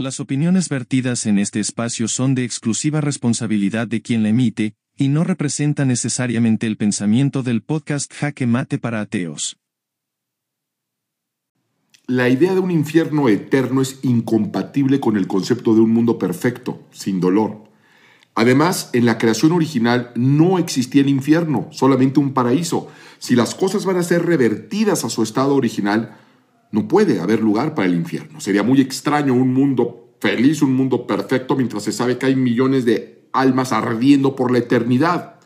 Las opiniones vertidas en este espacio son de exclusiva responsabilidad de quien la emite, y no representa necesariamente el pensamiento del podcast Jaque Mate para Ateos. La idea de un infierno eterno es incompatible con el concepto de un mundo perfecto, sin dolor. Además, en la creación original no existía el infierno, solamente un paraíso. Si las cosas van a ser revertidas a su estado original, no puede haber lugar para el infierno. Sería muy extraño un mundo feliz, un mundo perfecto, mientras se sabe que hay millones de almas ardiendo por la eternidad.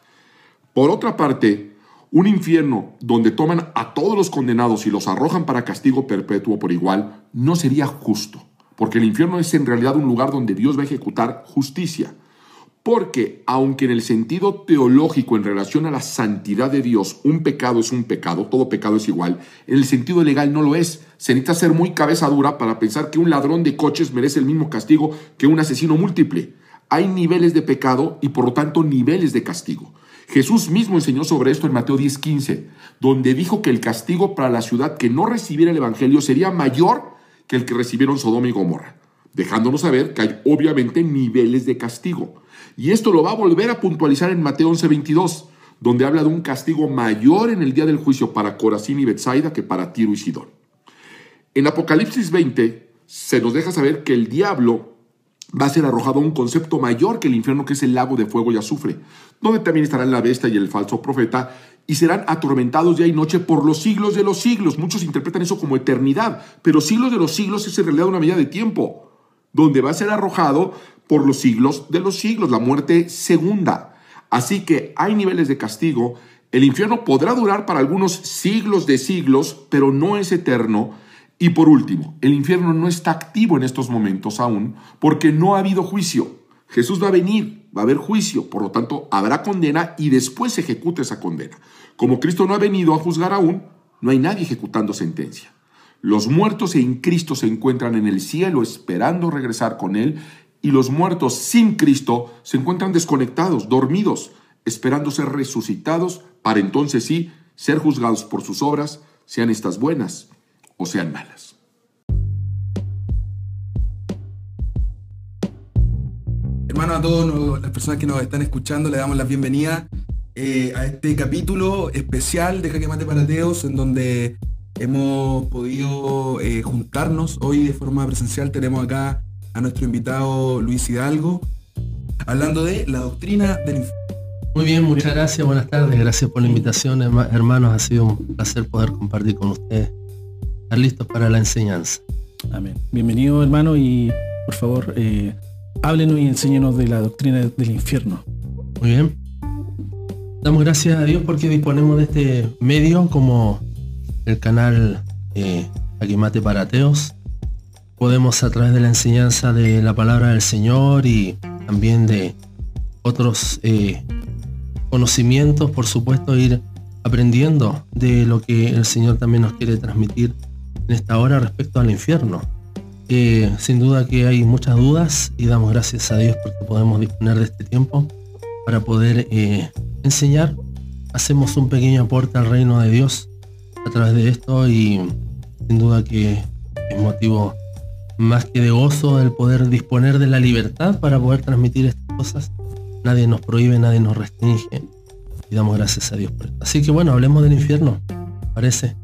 Por otra parte, un infierno donde toman a todos los condenados y los arrojan para castigo perpetuo por igual, no sería justo, porque el infierno es en realidad un lugar donde Dios va a ejecutar justicia. Porque aunque en el sentido teológico en relación a la santidad de Dios un pecado es un pecado, todo pecado es igual, en el sentido legal no lo es. Se necesita ser muy cabeza dura para pensar que un ladrón de coches merece el mismo castigo que un asesino múltiple. Hay niveles de pecado y por lo tanto niveles de castigo. Jesús mismo enseñó sobre esto en Mateo 10:15, donde dijo que el castigo para la ciudad que no recibiera el Evangelio sería mayor que el que recibieron Sodoma y Gomorra, dejándonos saber que hay obviamente niveles de castigo. Y esto lo va a volver a puntualizar en Mateo 11:22, donde habla de un castigo mayor en el día del juicio para Corazín y Bethsaida que para Tiro y Sidón. En Apocalipsis 20 se nos deja saber que el diablo va a ser arrojado a un concepto mayor que el infierno, que es el lago de fuego y azufre, donde también estarán la bestia y el falso profeta, y serán atormentados día y noche por los siglos de los siglos. Muchos interpretan eso como eternidad, pero siglos de los siglos es en realidad una medida de tiempo, donde va a ser arrojado por los siglos de los siglos, la muerte segunda. Así que hay niveles de castigo. El infierno podrá durar para algunos siglos de siglos, pero no es eterno. Y por último, el infierno no está activo en estos momentos aún porque no ha habido juicio. Jesús va a venir, va a haber juicio, por lo tanto habrá condena y después se ejecuta esa condena. Como Cristo no ha venido a juzgar aún, no hay nadie ejecutando sentencia. Los muertos en Cristo se encuentran en el cielo esperando regresar con Él y los muertos sin Cristo se encuentran desconectados, dormidos, esperando ser resucitados para entonces sí ser juzgados por sus obras, sean estas buenas o sean malas. Hermano, a todas las personas que nos están escuchando, le damos la bienvenida eh, a este capítulo especial de Jaque Mate para Teos, en donde hemos podido eh, juntarnos. Hoy de forma presencial tenemos acá a nuestro invitado Luis Hidalgo, hablando de la doctrina del infierno. Muy bien, muchas gracias, buenas tardes, gracias por la invitación, hermanos, ha sido un placer poder compartir con ustedes. Estar listos para la enseñanza. Amén. Bienvenido, hermano, y por favor, eh, háblenos y enséñenos de la doctrina del infierno. Muy bien. Damos gracias a Dios porque disponemos de este medio como el canal eh, Aquimate para Ateos, podemos a través de la enseñanza de la palabra del Señor y también de otros eh, conocimientos, por supuesto, ir aprendiendo de lo que el Señor también nos quiere transmitir en esta hora respecto al infierno. Eh, sin duda que hay muchas dudas y damos gracias a Dios porque podemos disponer de este tiempo para poder eh, enseñar. Hacemos un pequeño aporte al reino de Dios a través de esto y sin duda que es motivo más que de gozo el poder disponer de la libertad para poder transmitir estas cosas. Nadie nos prohíbe, nadie nos restringe. Y damos gracias a Dios por esto. Así que bueno, hablemos del infierno, parece.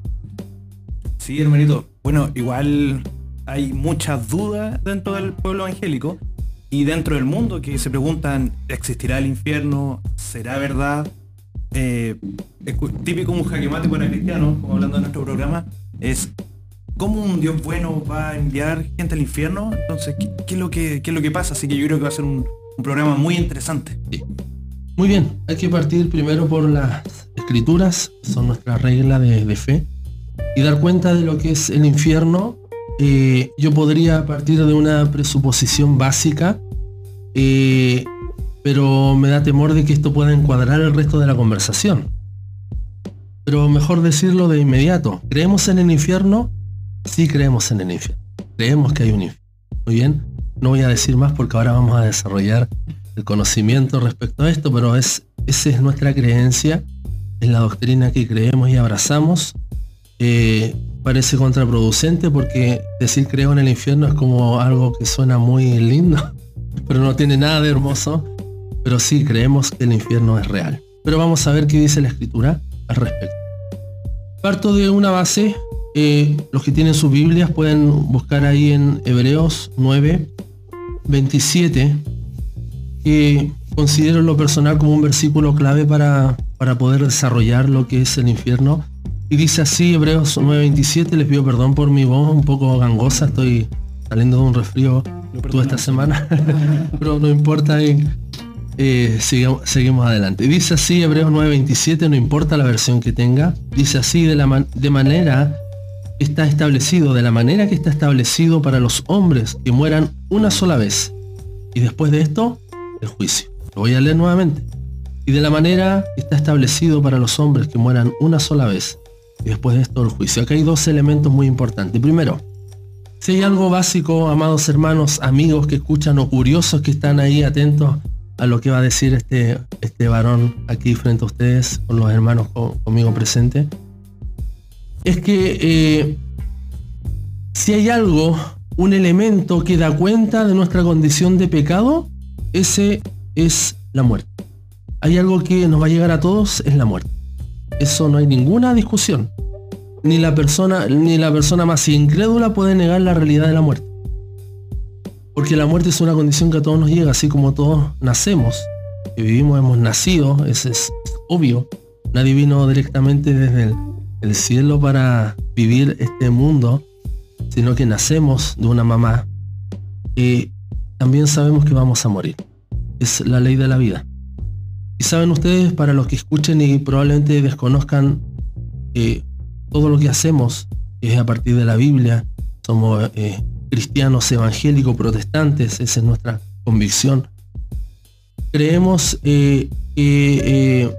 Sí, hermanito. Bueno, igual hay muchas dudas dentro del pueblo evangélico y dentro del mundo que se preguntan, ¿existirá el infierno? ¿Será verdad? Eh, típico un jaque mate para cristianos, como hablando de nuestro programa, es ¿cómo un Dios bueno va a enviar gente al infierno? Entonces, ¿qué, es, lo que, es lo que pasa? Así que yo creo que va a ser un, programa muy interesante. Muy bien, hay que partir primero por las escrituras, son nuestra regla de, fe, y dar cuenta de lo que es el infierno. Eh, yo podría partir de una presuposición básica, eh, pero me da temor de que esto pueda encuadrar el resto de la conversación. Pero mejor decirlo de inmediato. ¿Creemos en el infierno? Sí creemos en el infierno. Creemos que hay un infierno. Muy bien. No voy a decir más porque ahora vamos a desarrollar el conocimiento respecto a esto, pero es, esa es nuestra creencia, es la doctrina que creemos y abrazamos. Eh, parece contraproducente porque decir creo en el infierno es como algo que suena muy lindo, pero no tiene nada de hermoso. Pero sí creemos que el infierno es real. Pero vamos a ver qué dice la escritura al respecto. Parto de una base. Eh, los que tienen sus Biblias pueden buscar ahí en Hebreos 9, 27, que considero lo personal como un versículo clave para, para poder desarrollar lo que es el infierno y dice así, Hebreos 9:27, les pido perdón por mi voz un poco gangosa, estoy saliendo de un resfrío toda esta semana, pero no importa, eh, seguimos, adelante. Dice así, Hebreos 9:27, no importa la versión que tenga, dice así, de, la de manera está establecido, de la manera que está establecido para los hombres que mueran una sola vez. Y después de esto, el juicio. Lo voy a leer nuevamente. Y de la manera que está establecido para los hombres que mueran una sola vez y después de esto el juicio. Acá hay dos elementos muy importantes. Primero, si hay algo básico, amados hermanos, amigos que escuchan o curiosos que están ahí atentos a lo que va a decir este, este varón aquí frente a ustedes, con los hermanos conmigo presentes, es que eh, si hay algo, un elemento que da cuenta de nuestra condición de pecado, ese es la muerte. Hay algo que nos va a llegar a todos, es la muerte. Eso no hay ninguna discusión. Ni la persona, ni la persona más incrédula puede negar la realidad de la muerte. Porque la muerte es una condición que a todos nos llega, así como todos nacemos, que vivimos, hemos nacido, eso es, obvio. Nadie vino directamente desde el, cielo para vivir este mundo, sino que nacemos de una mamá. Y también sabemos que vamos a morir. Es la ley de la vida. Y saben ustedes, para los que escuchen y probablemente desconozcan eh, todo lo que hacemos, es a partir de la Biblia, somos eh, cristianos evangélicos, protestantes, esa es nuestra convicción. Creemos eh, que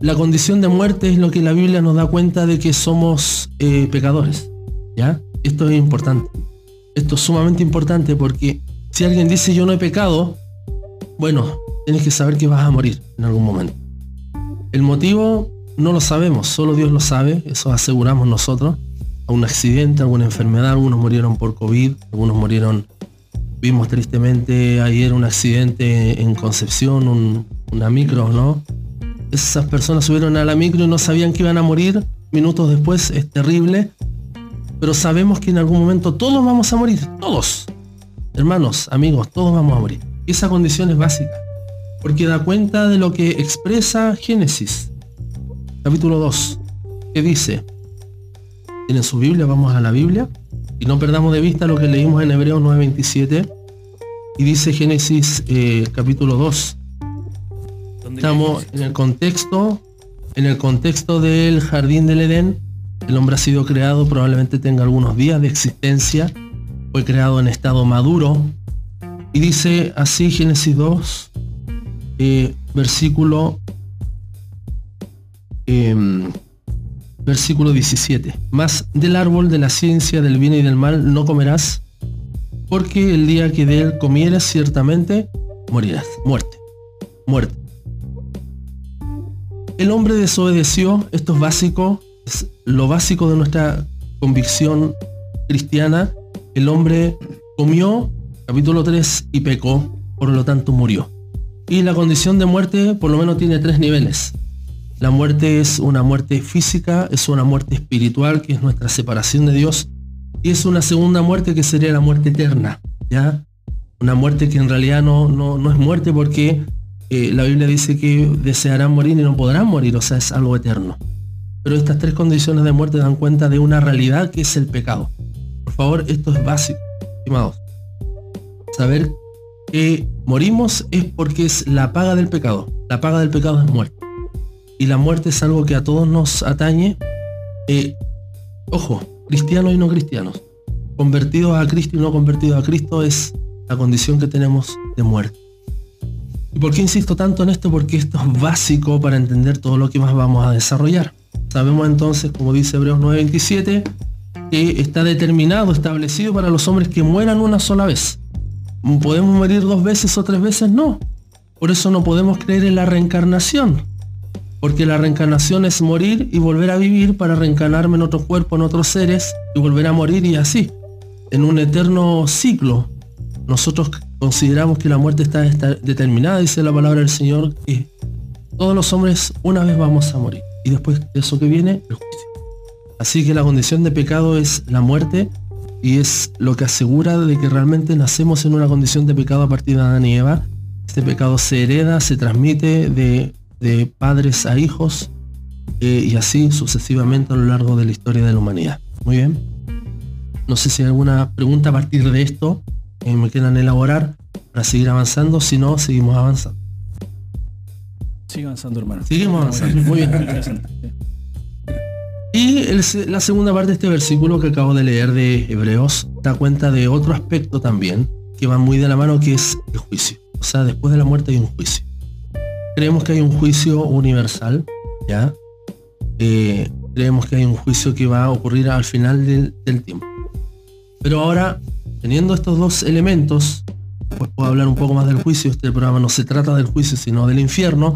la condición de muerte es lo que la Biblia nos da cuenta de que somos pecadores. ¿Ya? Esto es importante. Esto es sumamente importante porque si alguien dice yo no he pecado, bueno, tienes que saber que vas a morir en algún momento. El motivo no lo sabemos, solo Dios lo sabe, eso aseguramos nosotros. A un accidente, alguna enfermedad, algunos murieron por COVID, algunos murieron, vimos tristemente ayer un accidente en Concepción, una micro, ¿no? Esas personas subieron a la micro y no sabían que iban a morir, minutos después es terrible, pero sabemos que en algún momento todos vamos a morir, todos. Hermanos, amigos, todos vamos a morir. Esa condición es básica porque da cuenta de lo que expresa Génesis, capítulo 2, que dice, en su Biblia, vamos a la Biblia, y no perdamos de vista lo que leímos en Hebreos 9:27, y dice Génesis eh, capítulo 2. Estamos en el contexto, en el contexto del jardín del Edén, el hombre ha sido creado, probablemente tenga algunos días de existencia, fue creado en estado maduro, y dice así Génesis 2, eh, versículo em, versículo 17. Más del árbol de la ciencia del bien y del mal no comerás, porque el día que de él comieras ciertamente morirás. Muerte. Muerte. El hombre desobedeció, esto es básico, es lo básico de nuestra convicción cristiana. El hombre comió, capítulo 3, y pecó, por lo tanto murió. Y la condición de muerte por lo menos tiene tres niveles. La muerte es una muerte física, es una muerte espiritual, que es nuestra separación de Dios, y es una segunda muerte que sería la muerte eterna, ¿ya? Una muerte que en realidad no, no, es muerte porque eh, la Biblia dice que desearán morir y no podrán morir, o sea, es algo eterno. Pero estas tres condiciones de muerte dan cuenta de una realidad que es el pecado. Por favor, esto es básico, estimados. Saber que morimos es porque es la paga del pecado. La paga del pecado es muerte. Y la muerte es algo que a todos nos atañe. Eh, ojo, cristianos y no cristianos. Convertidos a Cristo y no convertidos a Cristo es la condición que tenemos de muerte. ¿Y por qué insisto tanto en esto? Porque esto es básico para entender todo lo que más vamos a desarrollar. Sabemos entonces, como dice Hebreos 9:27, que está determinado, establecido para los hombres que mueran una sola vez. ¿Podemos morir dos veces o tres veces? No. Por eso no podemos creer en la reencarnación. Porque la reencarnación es morir y volver a vivir para reencarnarme en otro cuerpo, en otros seres, y volver a morir y así, en un eterno ciclo. Nosotros consideramos que la muerte está, determinada, dice la palabra del Señor, que todos los hombres una vez vamos a morir. Y después de eso que viene, el juicio. Así que la condición de pecado es la muerte y es lo que asegura de que realmente nacemos en una condición de pecado a partir de Adán y Eva. Este pecado se hereda, se transmite de, de padres a hijos eh, y así sucesivamente a lo largo de la historia de la humanidad. Muy bien. No sé si hay alguna pregunta a partir de esto que me quieran elaborar para seguir avanzando. Si no, seguimos avanzando. Sigue avanzando, hermano. Seguimos avanzando. Muy bien. Y el la segunda parte de este versículo que acabo de leer de Hebreos da cuenta de otro aspecto también que va muy de la mano que es el juicio. O sea, después de la muerte hay un juicio. Creemos que hay un juicio universal, ¿ya? Eh, creemos que hay un juicio que va a ocurrir al final del, del tiempo. Pero ahora, teniendo estos dos elementos, pues puedo hablar un poco más del juicio. Este programa no se trata del juicio, sino del infierno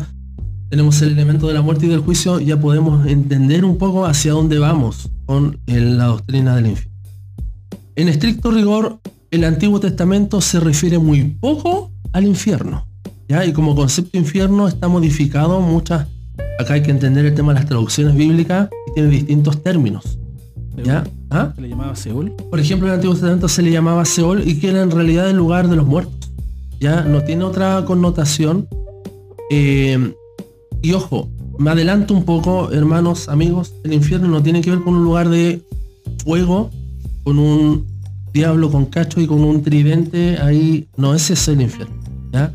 tenemos el elemento de la muerte y del juicio, ya podemos entender un poco hacia dónde vamos con la doctrina del infierno. En estricto rigor, el Antiguo Testamento se refiere muy poco al infierno. ¿ya? Y como concepto infierno está modificado muchas... Acá hay que entender el tema de las traducciones bíblicas tiene distintos términos. ¿ya? ¿Ah? Se le llamaba Seúl. Por ejemplo, en el Antiguo Testamento se le llamaba Seol y que era en realidad el lugar de los muertos. Ya no tiene otra connotación. Eh, y ojo, me adelanto un poco, hermanos, amigos, el infierno no tiene que ver con un lugar de fuego, con un diablo con cacho y con un tridente, ahí no es ese el infierno. ¿ya?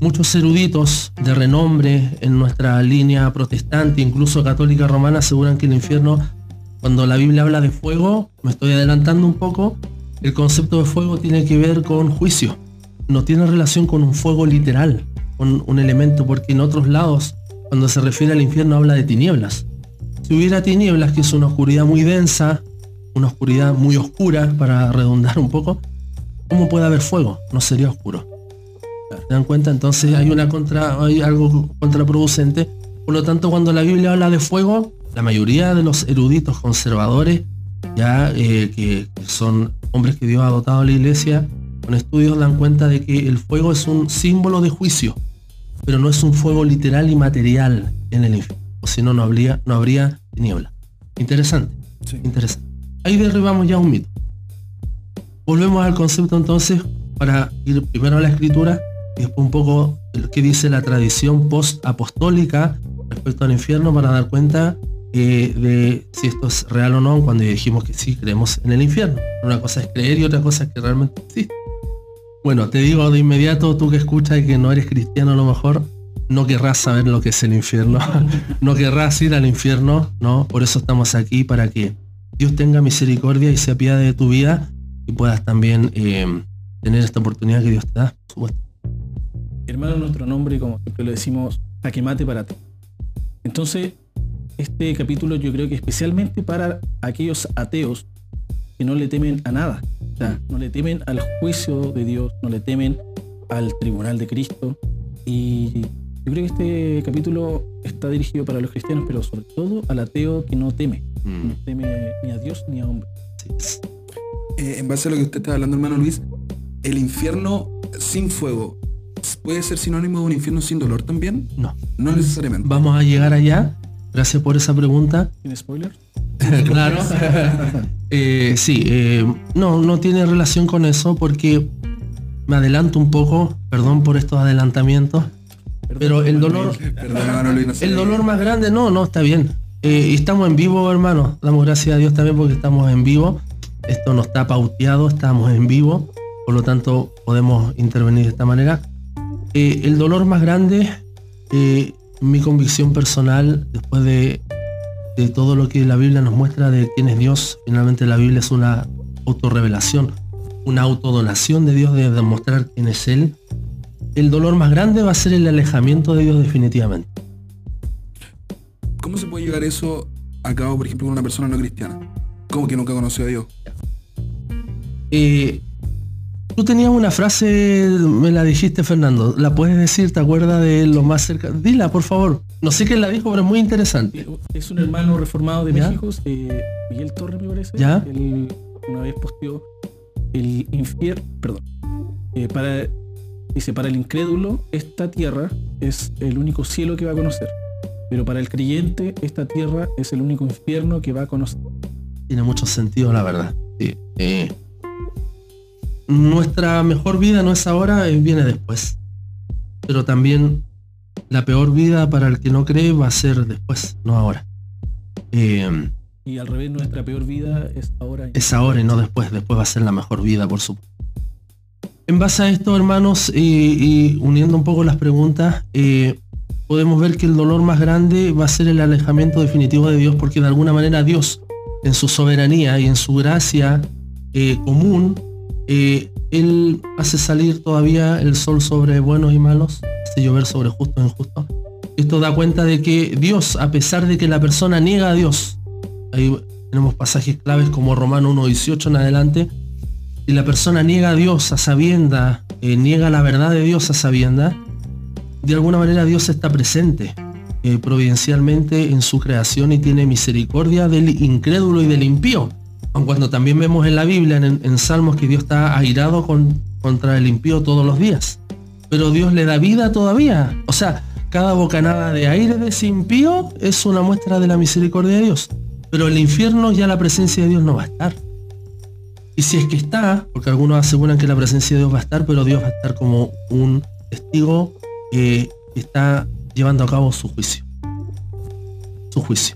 Muchos eruditos de renombre en nuestra línea protestante, incluso católica romana, aseguran que el infierno cuando la Biblia habla de fuego, me estoy adelantando un poco, el concepto de fuego tiene que ver con juicio. No tiene relación con un fuego literal, con un elemento, porque en otros lados, cuando se refiere al infierno, habla de tinieblas. Si hubiera tinieblas, que es una oscuridad muy densa, una oscuridad muy oscura, para redundar un poco, ¿cómo puede haber fuego? No sería oscuro. ¿Se dan cuenta? Entonces hay una contra, hay algo contraproducente. Por lo tanto, cuando la Biblia habla de fuego, la mayoría de los eruditos conservadores, ya eh, que, que son hombres que Dios ha dotado a la iglesia, con estudios dan cuenta de que el fuego es un símbolo de juicio, pero no es un fuego literal y material en el infierno. O si no, no habría, no habría tiniebla. Interesante, Sí. interesante. Ahí derribamos ya un mito. Volvemos al concepto entonces para ir primero a la escritura y después un poco lo que dice la tradición post-apostólica respecto al infierno para dar cuenta de si esto es real o no cuando dijimos que sí creemos en el infierno. Una cosa es creer y otra cosa es que realmente existe. Bueno, te digo de inmediato, tú que escuchas y que no eres cristiano a lo mejor, no querrás saber lo que es el infierno, no querrás ir al infierno, ¿no? Por eso estamos aquí, para que Dios tenga misericordia y se apiade de tu vida y puedas también eh, tener esta oportunidad que Dios te da, por supuesto. Hermano, nuestro nombre, como siempre lo decimos, jaque mate para ti. Entonces, este capítulo yo creo que especialmente para aquellos ateos que no le temen a nada. O sea, no le temen al juicio de Dios, no le temen al tribunal de Cristo. Y yo creo que este capítulo está dirigido para los cristianos, pero sobre todo al ateo que no teme. No teme ni a Dios ni a hombre. Eh, en base a lo que usted estaba hablando, hermano Luis, el infierno sin fuego puede ser sinónimo de un infierno sin dolor también. No, No necesariamente. vamos a llegar allá. Gracias por esa pregunta. ¿Tiene spoiler? claro. Eh, sí, eh, no, no tiene relación con eso porque me adelanto un poco, perdón por estos adelantamientos, pero el dolor, Perdón, hermano Luis, no sé. el dolor más grande, no, no, está bien. Eh, estamos en vivo, hermano. Damos gracias a Dios también porque estamos en vivo. Esto no está pauteado, estamos en vivo. Por lo tanto, podemos intervenir de esta manera. Eh, el dolor más grande, eh, mi convicción personal, después de, de todo lo que la Biblia nos muestra de quién es Dios, finalmente la Biblia es una autorrevelación, una autodonación de Dios de demostrar quién es Él. El dolor más grande va a ser el alejamiento de Dios definitivamente. ¿Cómo se puede llegar eso a cabo, por ejemplo, con una persona no cristiana? Como que nunca conoció a Dios. Eh, tú tenías una frase, me la dijiste Fernando, la puedes decir, ¿te acuerdas de lo más cerca? Dila, por favor. No sé quién la dijo, pero es muy interesante. Es un hermano reformado de ¿Ya? México, eh, Miguel Torres me parece. ¿Ya? Él una vez posteó el infierno, perdón, eh, para, dice, para el incrédulo, esta tierra es el único cielo que va a conocer. Pero para el creyente, esta tierra es el único infierno que va a conocer. Tiene mucho sentido, la verdad. Sí. Eh, nuestra mejor vida no es ahora, eh, viene después. Pero también la peor vida para el que no cree va a ser después, no ahora. Eh, Y al revés, nuestra peor vida es ahora. es ahora y no después. Después va a ser la mejor vida, por supuesto. En base a esto, hermanos, y, y uniendo un poco las preguntas, eh, podemos ver que el dolor más grande va a ser el alejamiento definitivo de Dios, porque de alguna manera Dios, en su soberanía y en su gracia eh, común, eh, Él hace salir todavía el sol sobre buenos y malos, hace llover sobre justos e injustos. Esto da cuenta de que Dios, a pesar de que la persona niega a Dios, ahí tenemos pasajes claves como Romano 1.18 en adelante, y la persona niega a Dios a sabienda, eh, niega la verdad de Dios a sabienda, de alguna manera Dios está presente eh, providencialmente en su creación y tiene misericordia del incrédulo y del impío. Aun cuando también vemos en la Biblia, en, Salmos, que Dios está airado con- contra el impío todos los días. Pero Dios le da vida todavía. O sea, cada bocanada de aire de ese impío es una muestra de la misericordia de Dios. Pero el infierno ya la presencia de Dios no va a estar. Y si es que está, porque algunos aseguran que la presencia de Dios va a estar, pero Dios va a estar como un testigo que está llevando a cabo su juicio. Su juicio.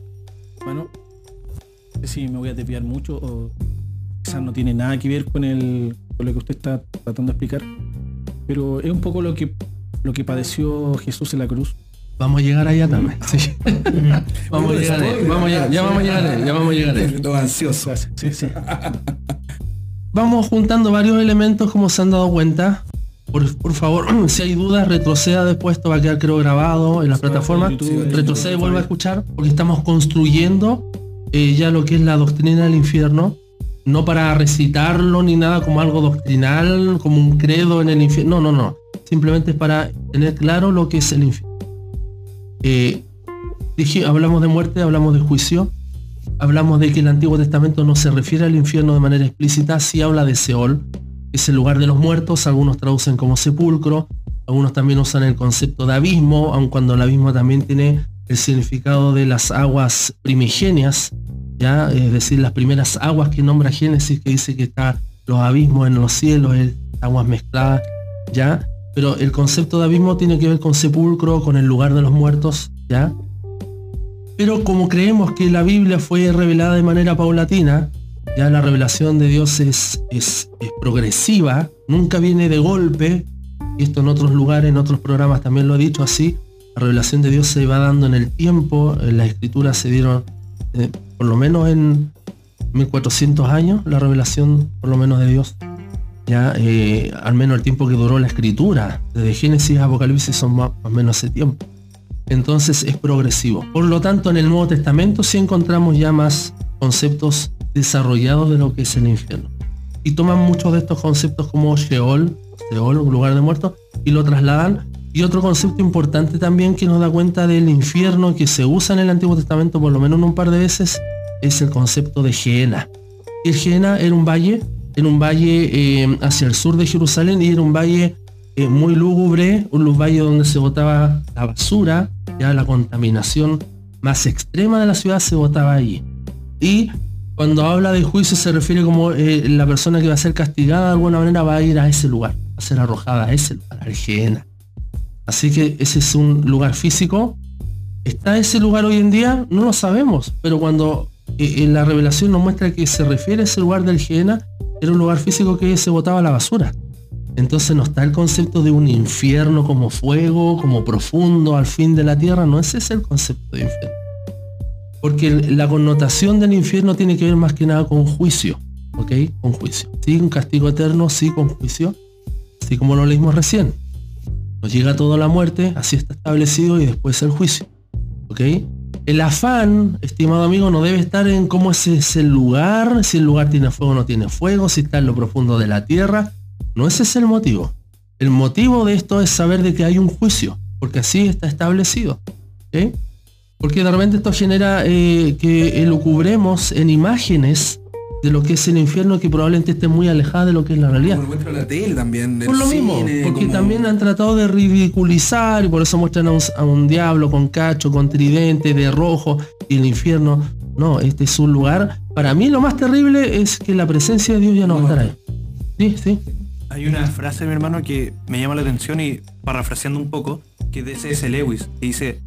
Bueno, no sé si me voy a desviar mucho o quizás no tiene nada que ver con, el, con lo que usted está tratando de explicar, pero es un poco lo que, lo que padeció Jesús en la cruz. Vamos a llegar allá también. sí. vamos a llegar ahí, vamos a llegar, ya vamos a llegar ahí, ya vamos a llegar ahí. Todo ansioso. Sí, sí. Vamos juntando varios elementos como se han dado cuenta. Por, por favor, si hay dudas, retroceda después, esto va a quedar creo grabado en las plataformas. Retrocede y en vuelve a escuchar, porque estamos construyendo ya lo que es la doctrina del infierno, no para recitarlo ni nada como algo doctrinal, como un credo en el infierno. No, no, no. Simplemente es para tener claro lo que es el infierno. Eh, dije, hablamos de muerte, hablamos de juicio, hablamos de que el Antiguo Testamento no se refiere al infierno de manera explícita, sí habla de Seol, que es el lugar de los muertos, algunos traducen como sepulcro, algunos también usan el concepto de abismo, aun cuando el abismo también tiene el significado de las aguas primigenias, ya, es decir, las primeras aguas que nombra Génesis, que dice que está los abismos en los cielos, el- aguas mezcladas, ya, pero el concepto de abismo tiene que ver con sepulcro, con el lugar de los muertos, ya. Pero como creemos que la Biblia fue revelada de manera paulatina, ya la revelación de Dios es, es, es progresiva, nunca viene de golpe, y esto en otros lugares, en otros programas también lo he dicho así, la revelación de Dios se va dando en el tiempo, en las escrituras se dieron, eh, por lo menos en 1400 años, la revelación por lo menos de Dios, ya eh, al menos el tiempo que duró la escritura, desde Génesis a Apocalipsis son más más o menos ese tiempo entonces es progresivo. Por lo tanto, en el Nuevo Testamento sí encontramos ya más conceptos desarrollados de lo que es el infierno. Y toman muchos de estos conceptos como Sheol, Sheol, un lugar de muertos, y lo trasladan. Y otro concepto importante también que nos da cuenta del infierno que se usa en el Antiguo Testamento por lo menos un par de veces es el concepto de Gehenna. El Gehenna era un valle, era un valle eh, hacia el sur de Jerusalén y era un valle eh, muy lúgubre, un valle donde se botaba la basura, ya la contaminación más extrema de la ciudad se botaba allí. Y cuando habla de juicio se refiere como eh, la persona que va a ser castigada de alguna manera va a ir a ese lugar, a ser arrojada a ese lugar, al Gehenna. Así que ese es un lugar físico. ¿Está ese lugar hoy en día? No lo sabemos, pero cuando eh, en la revelación nos muestra que se refiere a ese lugar del Gehenna, era un lugar físico que se botaba la basura. Entonces no está el concepto de un infierno como fuego, como profundo al fin de la tierra, no ese es el concepto de infierno. Porque la connotación del infierno tiene que ver más que nada con juicio, ¿ok? Con juicio. Sí, un castigo eterno, sí, con juicio, así como lo leímos recién. Nos llega toda la muerte, así está establecido y después el juicio, ¿ok? El afán, estimado amigo, no debe estar en cómo es ese lugar, si el lugar tiene fuego o no tiene fuego, si está en lo profundo de la tierra, no ese es el motivo. El motivo de esto es saber de que hay un juicio, porque así está establecido. ¿ok? Porque de repente esto genera eh, que lo cubremos en imágenes de lo que es el infierno que probablemente esté muy alejada de lo que es la realidad. Como lo muestra la tele también. Por lo mismo, porque como- también han tratado de ridiculizar y por eso muestran a un, a un diablo con cacho, con tridente, de rojo y el infierno. No, este es un lugar. Para mí lo más terrible es que la presencia de Dios ya no va a estar ahí. Sí, sí. Hay una frase, mi hermano, que me llama la atención y parafraseando un poco, que es de C.S. Lewis, que dice,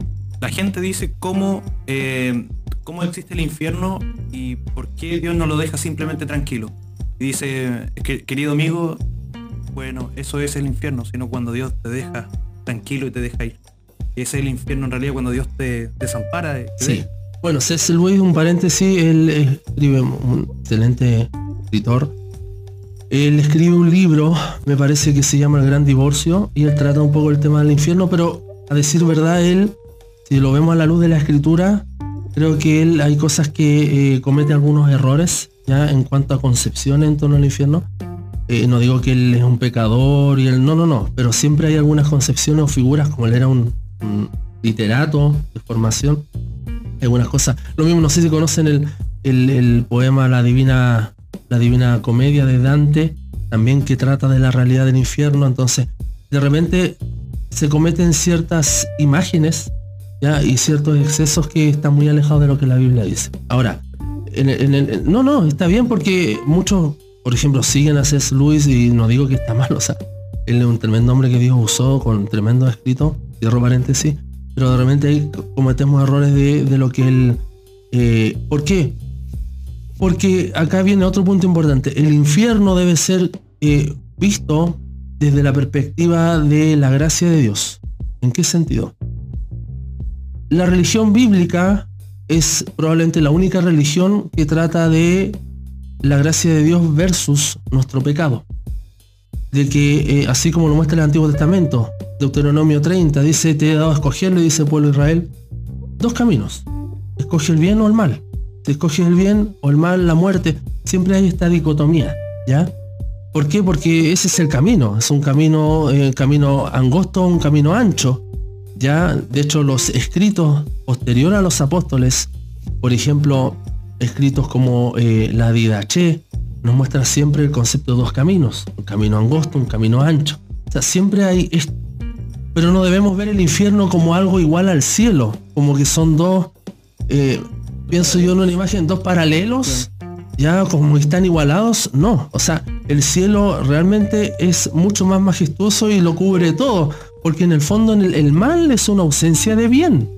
la gente dice cómo, eh, cómo existe el infierno y por qué Dios no lo deja simplemente tranquilo. Y dice, que, querido amigo, bueno, eso es el infierno, sino cuando Dios te deja tranquilo y te deja ir. Ese es el infierno en realidad cuando Dios te desampara. te Sí. deja. Bueno, C.S. Lewis, un paréntesis, él escribe un excelente escritor. Él escribe un libro, me parece que se llama El Gran Divorcio, y él trata un poco el tema del infierno, pero a decir verdad, él, si lo vemos a la luz de la escritura, creo que él hay cosas que eh, comete algunos errores ya en cuanto a concepción en torno al infierno. Eh, no digo que él es un pecador y él no, no, no, pero siempre hay algunas concepciones o figuras, como él era un, un literato de formación, algunas cosas. Lo mismo, no sé si conocen el, el- el poema La Divina, La Divina Comedia de Dante, también que trata de la realidad del infierno. Entonces, de repente se cometen ciertas imágenes y ciertos excesos que están muy alejados de lo que la Biblia dice. Ahora, en el- no, no, está bien porque muchos, por ejemplo, siguen a C.S. Lewis y no digo que está mal, o sea, él es un tremendo hombre que Dios usó con tremendo escrito, cierro paréntesis, pero de repente cometemos errores de, de lo que él... eh, ¿Por qué? Porque acá viene otro punto importante. El infierno debe ser eh, visto desde la perspectiva de la gracia de Dios. ¿En qué sentido? La religión bíblica es probablemente la única religión que trata de la gracia de Dios versus nuestro pecado. De que, eh, así como lo muestra el Antiguo Testamento, Deuteronomio 30, dice, te he dado a escogerle, dice el pueblo Israel, dos caminos. Escoge el bien o el mal. Si escoges el bien o el mal, la muerte, siempre hay esta dicotomía, ¿ya? ¿Por qué? Porque ese es el camino, es un camino, eh, camino angosto, un camino ancho. Ya, de hecho, los escritos posteriores a los apóstoles, por ejemplo, escritos como eh, la Didache, nos muestra siempre el concepto de dos caminos, un camino angosto, un camino ancho. O sea, siempre hay esto. Pero no debemos ver el infierno como algo igual al cielo, como que son dos, eh, pienso yo en una imagen, dos paralelos, ya como están igualados, no. O sea, el cielo realmente es mucho más majestuoso y lo cubre todo, porque en el fondo el, mal es una ausencia de bien.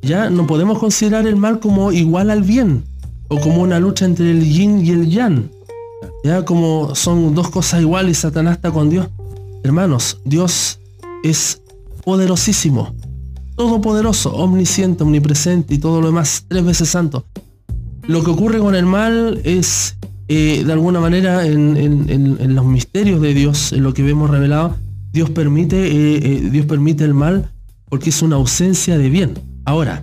Ya no podemos considerar el mal como igual al bien, o como una lucha entre el yin y el yang. Ya como son dos cosas iguales, Satanás está con Dios. Hermanos, Dios es poderosísimo, todopoderoso, omnisciente, omnipresente y todo lo demás, tres veces santo. Lo que ocurre con el mal es, eh, de alguna manera, en- en los misterios de Dios, en lo que vemos revelado, Dios permite, eh, eh, Dios permite el mal porque es una ausencia de bien. Ahora,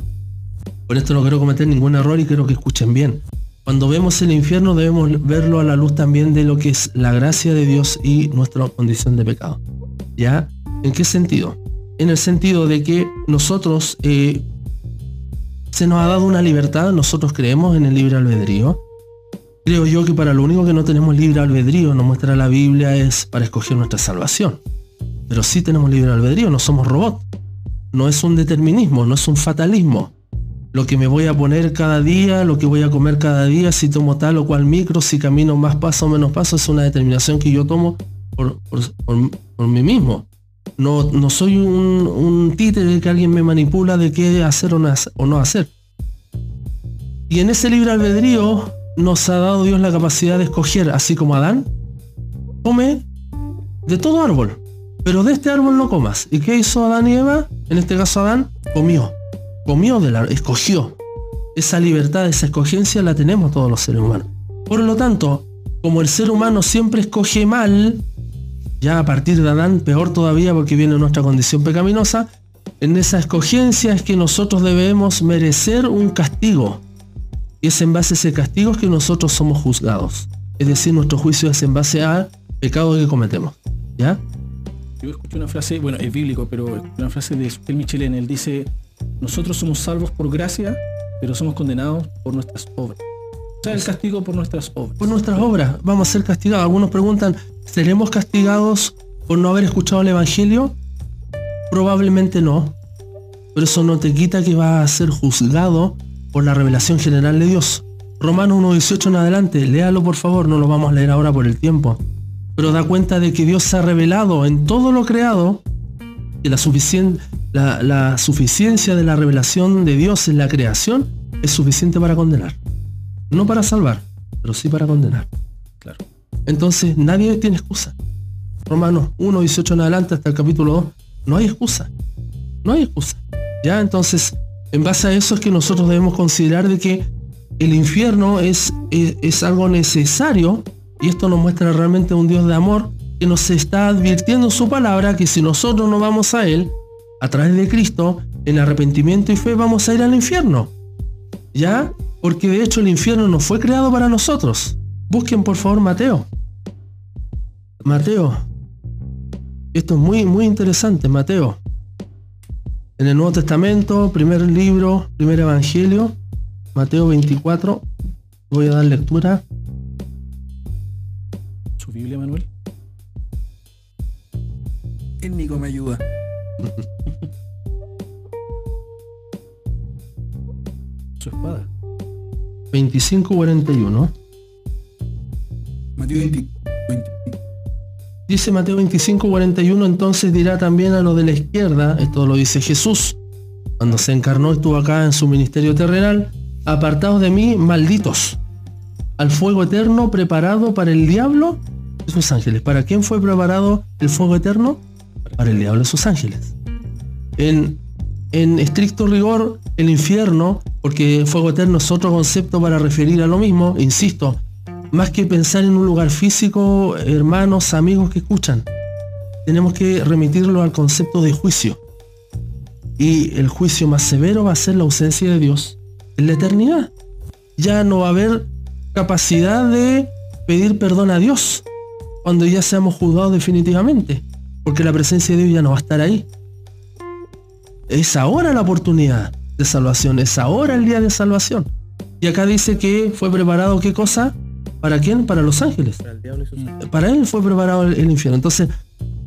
con esto no quiero cometer ningún error y quiero que escuchen bien. Cuando vemos el infierno debemos verlo a la luz también de lo que es la gracia de Dios y nuestra condición de pecado. ¿Ya? ¿En qué sentido? En el sentido de que nosotros eh, se nos ha dado una libertad, nosotros creemos en el libre albedrío. Creo yo que para lo único que no tenemos libre albedrío, nos muestra la Biblia, es para escoger nuestra salvación. Pero sí tenemos libre albedrío, no somos robots. No es un determinismo, no es un fatalismo. Lo que me voy a poner cada día, lo que voy a comer cada día, si tomo tal o cual micro, si camino más paso o menos paso, es una determinación que yo tomo por, por- mí mismo. No, no soy un, un títere que alguien me manipula de qué hacer o no, hacer- o no hacer. Y en ese libre albedrío nos ha dado Dios la capacidad de escoger, así como Adán, come de todo árbol, pero de este árbol no comas. ¿Y qué hizo Adán y Eva? En este caso Adán comió, comió del árbol, escogió. Esa libertad, esa escogencia la tenemos todos los seres humanos. Por lo tanto, como el ser humano siempre escoge mal, ya a partir de Adán, peor todavía porque viene nuestra condición pecaminosa, en esa escogencia es que nosotros debemos merecer un castigo. Y es en base a ese castigo que nosotros somos juzgados. Es decir, nuestro juicio es en base al pecado que cometemos. ¿Ya? Yo escuché una frase, bueno, es bíblico, pero una frase de Sukel Michelén, él dice, nosotros somos salvos por gracia, pero somos condenados por nuestras obras. O sea, el castigo por nuestras obras. Por nuestras obras vamos a ser castigados. Algunos preguntan, ¿seremos castigados por no haber escuchado el Evangelio? Probablemente no. Pero eso no te quita que vas a ser juzgado por la revelación general de Dios. Romanos 1.18 en adelante, léalo por favor, no lo vamos a leer ahora por el tiempo. Pero da cuenta de que Dios se ha revelado en todo lo creado, que la, la, la suficiencia de la revelación de Dios en la creación es suficiente para condenar. No para salvar, pero sí para condenar. Claro. Entonces nadie tiene excusa. Romanos 1, 18 en adelante hasta el capítulo 2, no hay excusa. No hay excusa. Ya, entonces, en base a eso es que nosotros debemos considerar de que el infierno es, es, es algo necesario y esto nos muestra realmente un Dios de amor que nos está advirtiendo en su palabra que si nosotros no vamos a Él, a través de Cristo, en arrepentimiento y fe, vamos a ir al infierno. ¿Ya? Porque de hecho el infierno no fue creado para nosotros. Busquen por favor Mateo. Mateo. Esto es muy, muy interesante, Mateo. En el Nuevo Testamento, primer libro, primer evangelio, Mateo 24. Voy a dar lectura. ¿Su Biblia, Manuel? El Nico me ayuda. Su espada. 25-41. Mateo 20. Dice Mateo 25-41, entonces dirá también a los de la izquierda, esto lo dice Jesús, cuando se encarnó estuvo acá en su ministerio terrenal, apartados de mí, malditos, al fuego eterno preparado para el diablo sus ángeles. ¿Para quién fue preparado el fuego eterno? Para el diablo y sus ángeles. En, en estricto rigor, el infierno, porque fuego eterno es otro concepto para referir a lo mismo, insisto, más que pensar en un lugar físico, hermanos, amigos que escuchan, tenemos que remitirlo al concepto de juicio. Y el juicio más severo va a ser la ausencia de Dios en la eternidad. Ya no va a haber capacidad de pedir perdón a Dios cuando ya seamos juzgados definitivamente, porque la presencia de Dios ya no va a estar ahí. Es ahora la oportunidad de salvación, es ahora el día de salvación. Y acá dice que fue preparado qué cosa? ¿Para quién? Para los ángeles. Para, él fue preparado el, el, infierno. Entonces,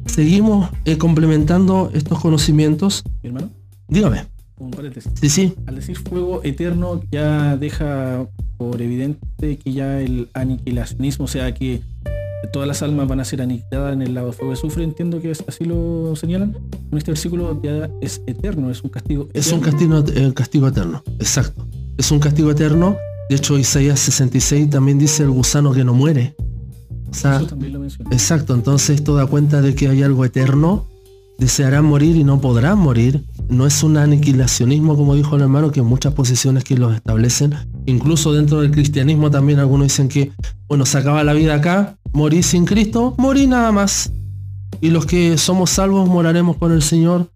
seguimos eh, complementando estos conocimientos. ¿Mi hermano? Dígame. Un paréntesis. Sí, sí. Al decir fuego eterno ya deja por evidente que ya el aniquilacionismo, o sea que todas las almas van a ser aniquiladas en el lago de fuego de azufre, entiendo que es, así lo señalan. En este versículo ya es eterno, es un castigo. Eterno. Es un castigo, eh, castigo eterno, exacto. Es un castigo eterno. De hecho, Isaías 66 también dice el gusano que no muere. O sea, Eso también lo menciona. exacto, entonces esto da cuenta de que hay algo eterno. Desearán morir y no podrán morir. No es un aniquilacionismo, como dijo el hermano, que muchas posiciones que los establecen. Incluso dentro del cristianismo también algunos dicen que, bueno, se acaba la vida acá, morí sin Cristo, morí nada más. Y los que somos salvos moraremos con el Señor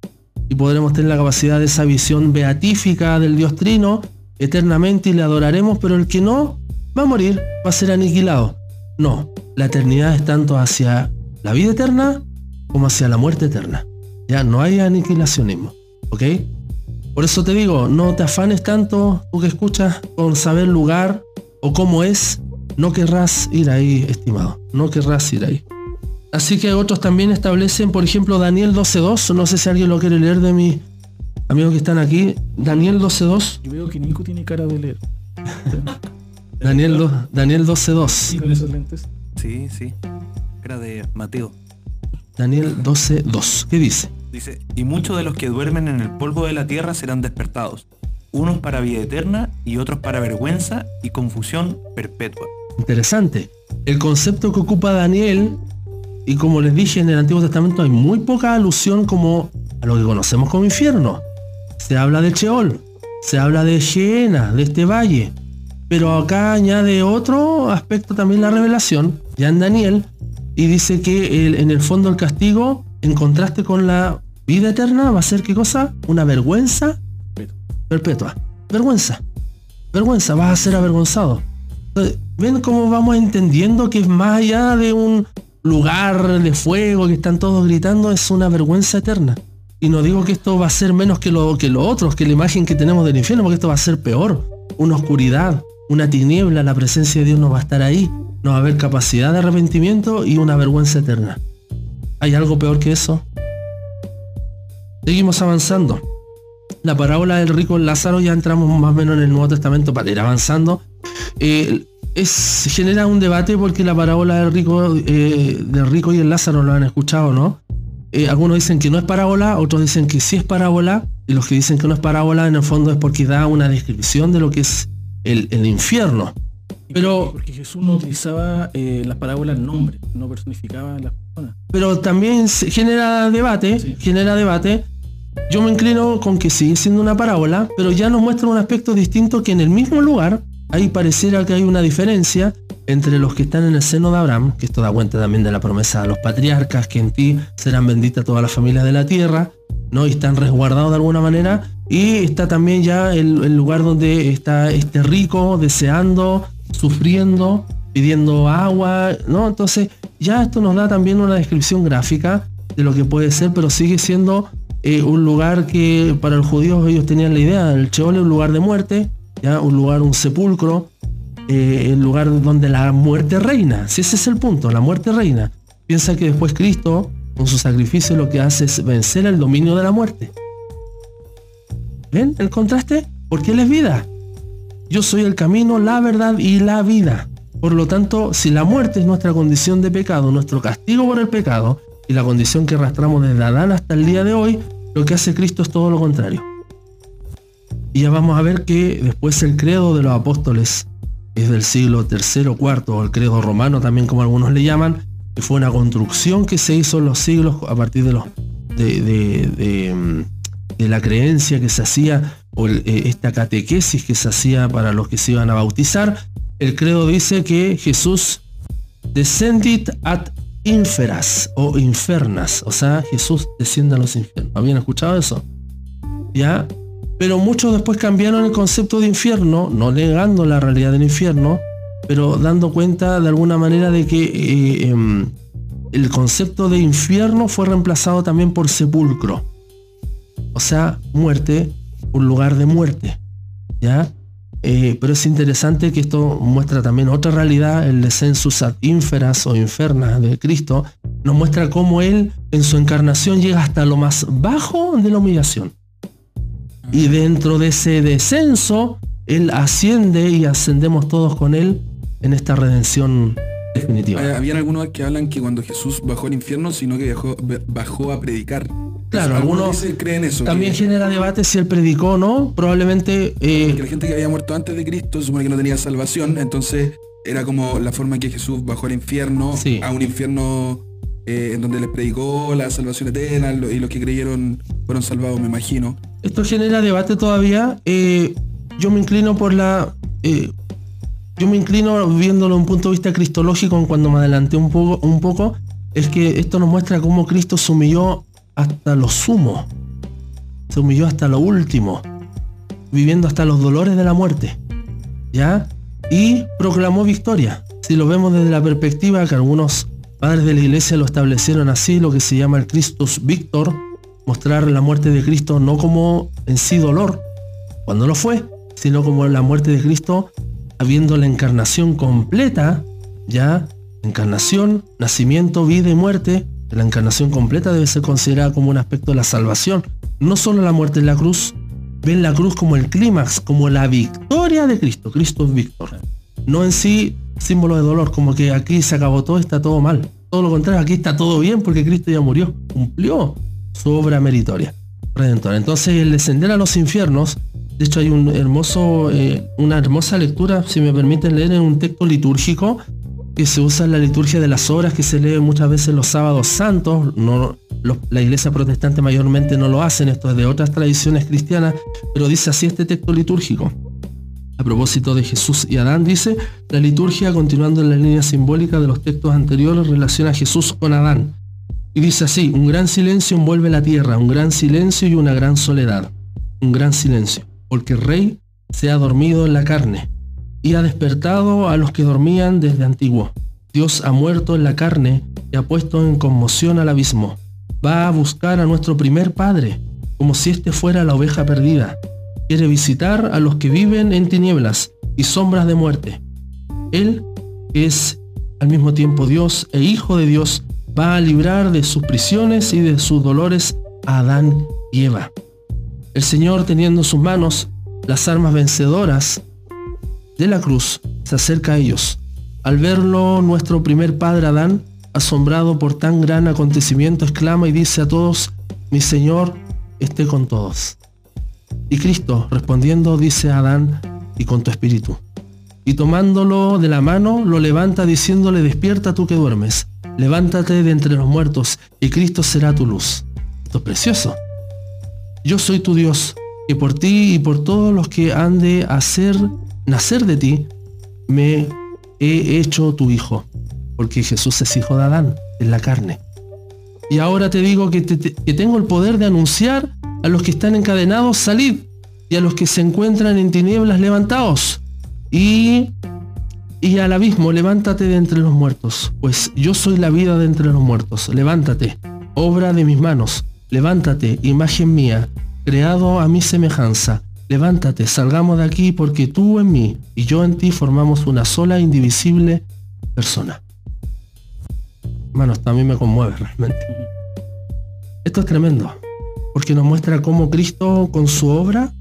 y podremos tener la capacidad de esa visión beatífica del Dios Trino eternamente y le adoraremos, pero el que no va a morir, va a ser aniquilado. No, la eternidad es tanto hacia la vida eterna como hacia la muerte eterna. Ya no hay aniquilacionismo, ¿ok? Por eso te digo, no te afanes tanto, tú que escuchas, con saber lugar o cómo es, no querrás ir ahí, estimado, no querrás ir ahí. Así que otros también establecen, por ejemplo, Daniel 12.2, no sé si alguien lo quiere leer de mis amigos que están aquí, Daniel 12.2. Yo veo que Nico tiene cara de leer. Daniel, do- Daniel 12.2. ¿Y con esos lentes? Sí, sí. Era de Mateo. Daniel 12.2. ¿Qué dice? Dice, y muchos de los que duermen en el polvo de la tierra serán despertados, unos para vida eterna y otros para vergüenza y confusión perpetua. Interesante. El concepto que ocupa Daniel, y como les dije en el Antiguo Testamento, hay muy poca alusión como a lo que conocemos como infierno. Se habla de Sheol, se habla de Geena, de este valle. Pero acá añade otro aspecto también la revelación, ya en Daniel, y dice que en el fondo el castigo, en contraste con la vida eterna, va a ser qué cosa? Una vergüenza perpetua. Vergüenza. Vergüenza, vas a ser avergonzado. ¿Ven cómo vamos entendiendo que es más allá de un lugar de fuego que están todos gritando? Es una vergüenza eterna. Y no digo que esto va a ser menos que lo, que lo otro, que la imagen que tenemos del infierno, porque esto va a ser peor. Una oscuridad, una tiniebla, la presencia de Dios no va a estar ahí. No va a haber capacidad de arrepentimiento y una vergüenza eterna. ¿Hay algo peor que eso? Seguimos avanzando. La parábola del rico Lázaro, ya entramos más o menos en el Nuevo Testamento para ir avanzando. Eh, es, genera un debate porque la parábola del rico, eh, del rico y el Lázaro lo han escuchado, ¿no? Eh, algunos dicen que no es parábola, otros dicen que sí es parábola, y los que dicen que no es parábola en el fondo es porque da una descripción de lo que es el, el infierno. Pero, Porque Jesús no utilizaba eh, las parábolas nombres, no personificaba las. Pero también genera debate, Sí. genera debate. Yo me inclino con que sigue siendo una parábola, pero ya nos muestra un aspecto distinto que en el mismo lugar, ahí pareciera que hay una diferencia entre los que están en el seno de Abraham, que esto da cuenta también de la promesa de los patriarcas, que en ti serán benditas todas las familias de la tierra, ¿no? Y están resguardados de alguna manera. Y está también ya el, el lugar donde está este rico deseando, sufriendo, pidiendo agua, ¿no? Entonces ya esto nos da también una descripción gráfica de lo que puede ser, pero sigue siendo eh, un lugar que para los judíos ellos tenían la idea, el Sheol es un lugar de muerte, ya un lugar, un sepulcro, eh, el lugar donde la muerte reina. Si ese es el punto, la muerte reina. Piensa que después Cristo, con su sacrificio, lo que hace es vencer el dominio de la muerte. ¿Ven el contraste? Porque Él es vida. Yo soy el camino, la verdad y la vida. Por lo tanto, si la muerte es nuestra condición de pecado, nuestro castigo por el pecado, y la condición que arrastramos desde Adán hasta el día de hoy, lo que hace Cristo es todo lo contrario. Y ya vamos a ver que después el credo de los apóstoles es del siglo III o IV, o el credo romano también como algunos le llaman, que fue una construcción que se hizo en los siglos a partir de mm, la creencia que se hacía o eh, esta catequesis que se hacía para los que se iban a bautizar. El credo dice que Jesús descendit ad inferas o infernas, o sea, Jesús desciende a los infiernos. ¿Habían escuchado eso? ¿Ya? Pero muchos después cambiaron el concepto de infierno, no negando la realidad del infierno, pero dando cuenta de alguna manera de que eh, em, el concepto de infierno fue reemplazado también por sepulcro. O sea, muerte, un lugar de muerte. ¿Ya? Eh, pero es interesante que esto muestra también otra realidad, el descensus ad inferas o infernas de Cristo, nos muestra cómo Él en su encarnación llega hasta lo más bajo de la humillación. Y dentro de ese descenso, Él asciende y ascendemos todos con Él en esta redención definitiva. Habían algunos que hablan que cuando Jesús bajó al infierno, sino que bajó, bajó a predicar. Claro, algunos dicen- creen eso. También que, genera debate si Él predicó o no. Probablemente eh, que la gente que había muerto antes de Cristo supone que no tenía salvación, entonces era como la forma en que Jesús bajó al infierno, Sí. a un infierno eh, en donde les predicó la salvación eterna y los que creyeron fueron salvados, me imagino. Esto genera debate todavía. Eh, yo me inclino por la. eh, yo me inclino viéndolo de un punto de vista cristológico cuando me adelanté un poco, un poco. Es que esto nos muestra cómo Cristo se humilló hasta lo sumo. Se humilló hasta lo último. Viviendo hasta los dolores de la muerte. ¿Ya? Y proclamó victoria. Si lo vemos desde la perspectiva que algunos padres de la iglesia lo establecieron así, lo que se llama el Christus Victor, mostrar la muerte de Cristo no como en sí dolor, cuando lo fue, sino como la muerte de Cristo habiendo la encarnación completa, ya, encarnación, nacimiento, vida y muerte, la encarnación completa debe ser considerada como un aspecto de la salvación, no solo la muerte en la cruz, ven la cruz como el clímax, como la victoria de Cristo, Cristo es victor, no en sí símbolo de dolor, como que aquí se acabó todo, está todo mal, todo lo contrario, aquí está todo bien porque Cristo ya murió, cumplió su obra meritoria, redentora. Entonces el descender a los infiernos, de hecho hay un hermoso, eh, una hermosa lectura, si me permiten leer en un texto litúrgico que se usa en la liturgia de las horas, que se lee muchas veces los sábados santos, no, la iglesia protestante mayormente no lo hacen, esto es de otras tradiciones cristianas, pero dice así este texto litúrgico. A propósito de Jesús y Adán, dice, la liturgia, continuando en la línea simbólica de los textos anteriores, relaciona a Jesús con Adán. Y dice así, un gran silencio envuelve la tierra, un gran silencio y una gran soledad. Un gran silencio, porque el rey se ha dormido en la carne y ha despertado a los que dormían desde antiguo. Dios ha muerto en la carne y ha puesto en conmoción al abismo. va a buscar a nuestro primer padre, como si éste fuera la oveja perdida. Quiere visitar a los que viven en tinieblas y sombras de muerte. Él es al mismo tiempo Dios e Hijo de Dios, va a librar de sus prisiones y de sus dolores a Adán y Eva. El Señor teniendo en sus manos las armas vencedoras de la cruz, se acerca a ellos. Al verlo, nuestro primer padre Adán, asombrado por tan gran acontecimiento, exclama y dice a todos, mi Señor esté con todos. Y Cristo, respondiendo, dice a Adán, y con tu espíritu. Y tomándolo de la mano, lo levanta diciéndole, despierta tú que duermes, levántate de entre los muertos, y Cristo será tu luz. Esto es precioso. Yo soy tu Dios, que por ti y por todos los que han de hacer nacer de ti, me he hecho tu hijo, porque Jesús es hijo de Adán, en la carne. Y ahora te digo que, tengo el poder de anunciar a los que están encadenados, salid, y a los que se encuentran en tinieblas, levantaos. Y, y al abismo, levántate de entre los muertos, pues yo soy la vida de entre los muertos. Levántate, obra de mis manos. Levántate, imagen mía, creado a mi semejanza. Levántate, salgamos de aquí porque tú en mí y yo en ti formamos una sola indivisible persona. Hermanos, también me conmueve realmente. Esto es tremendo, porque nos muestra cómo Cristo con su obra,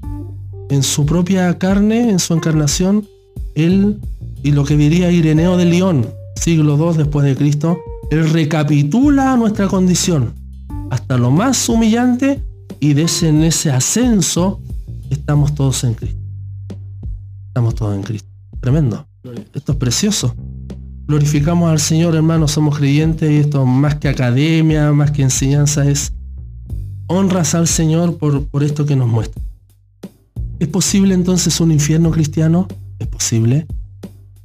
en su propia carne, en su encarnación, él, y lo que diría Ireneo de León, siglo II después de Cristo, él recapitula nuestra condición hasta lo más humillante y de ese, en ese ascenso estamos todos en Cristo. Estamos todos en Cristo. Tremendo. Esto es precioso. Glorificamos al Señor, hermanos, somos creyentes y esto más que academia, más que enseñanza, es honras al Señor por, por esto que nos muestra. ¿Es posible entonces un infierno cristiano? Es posible.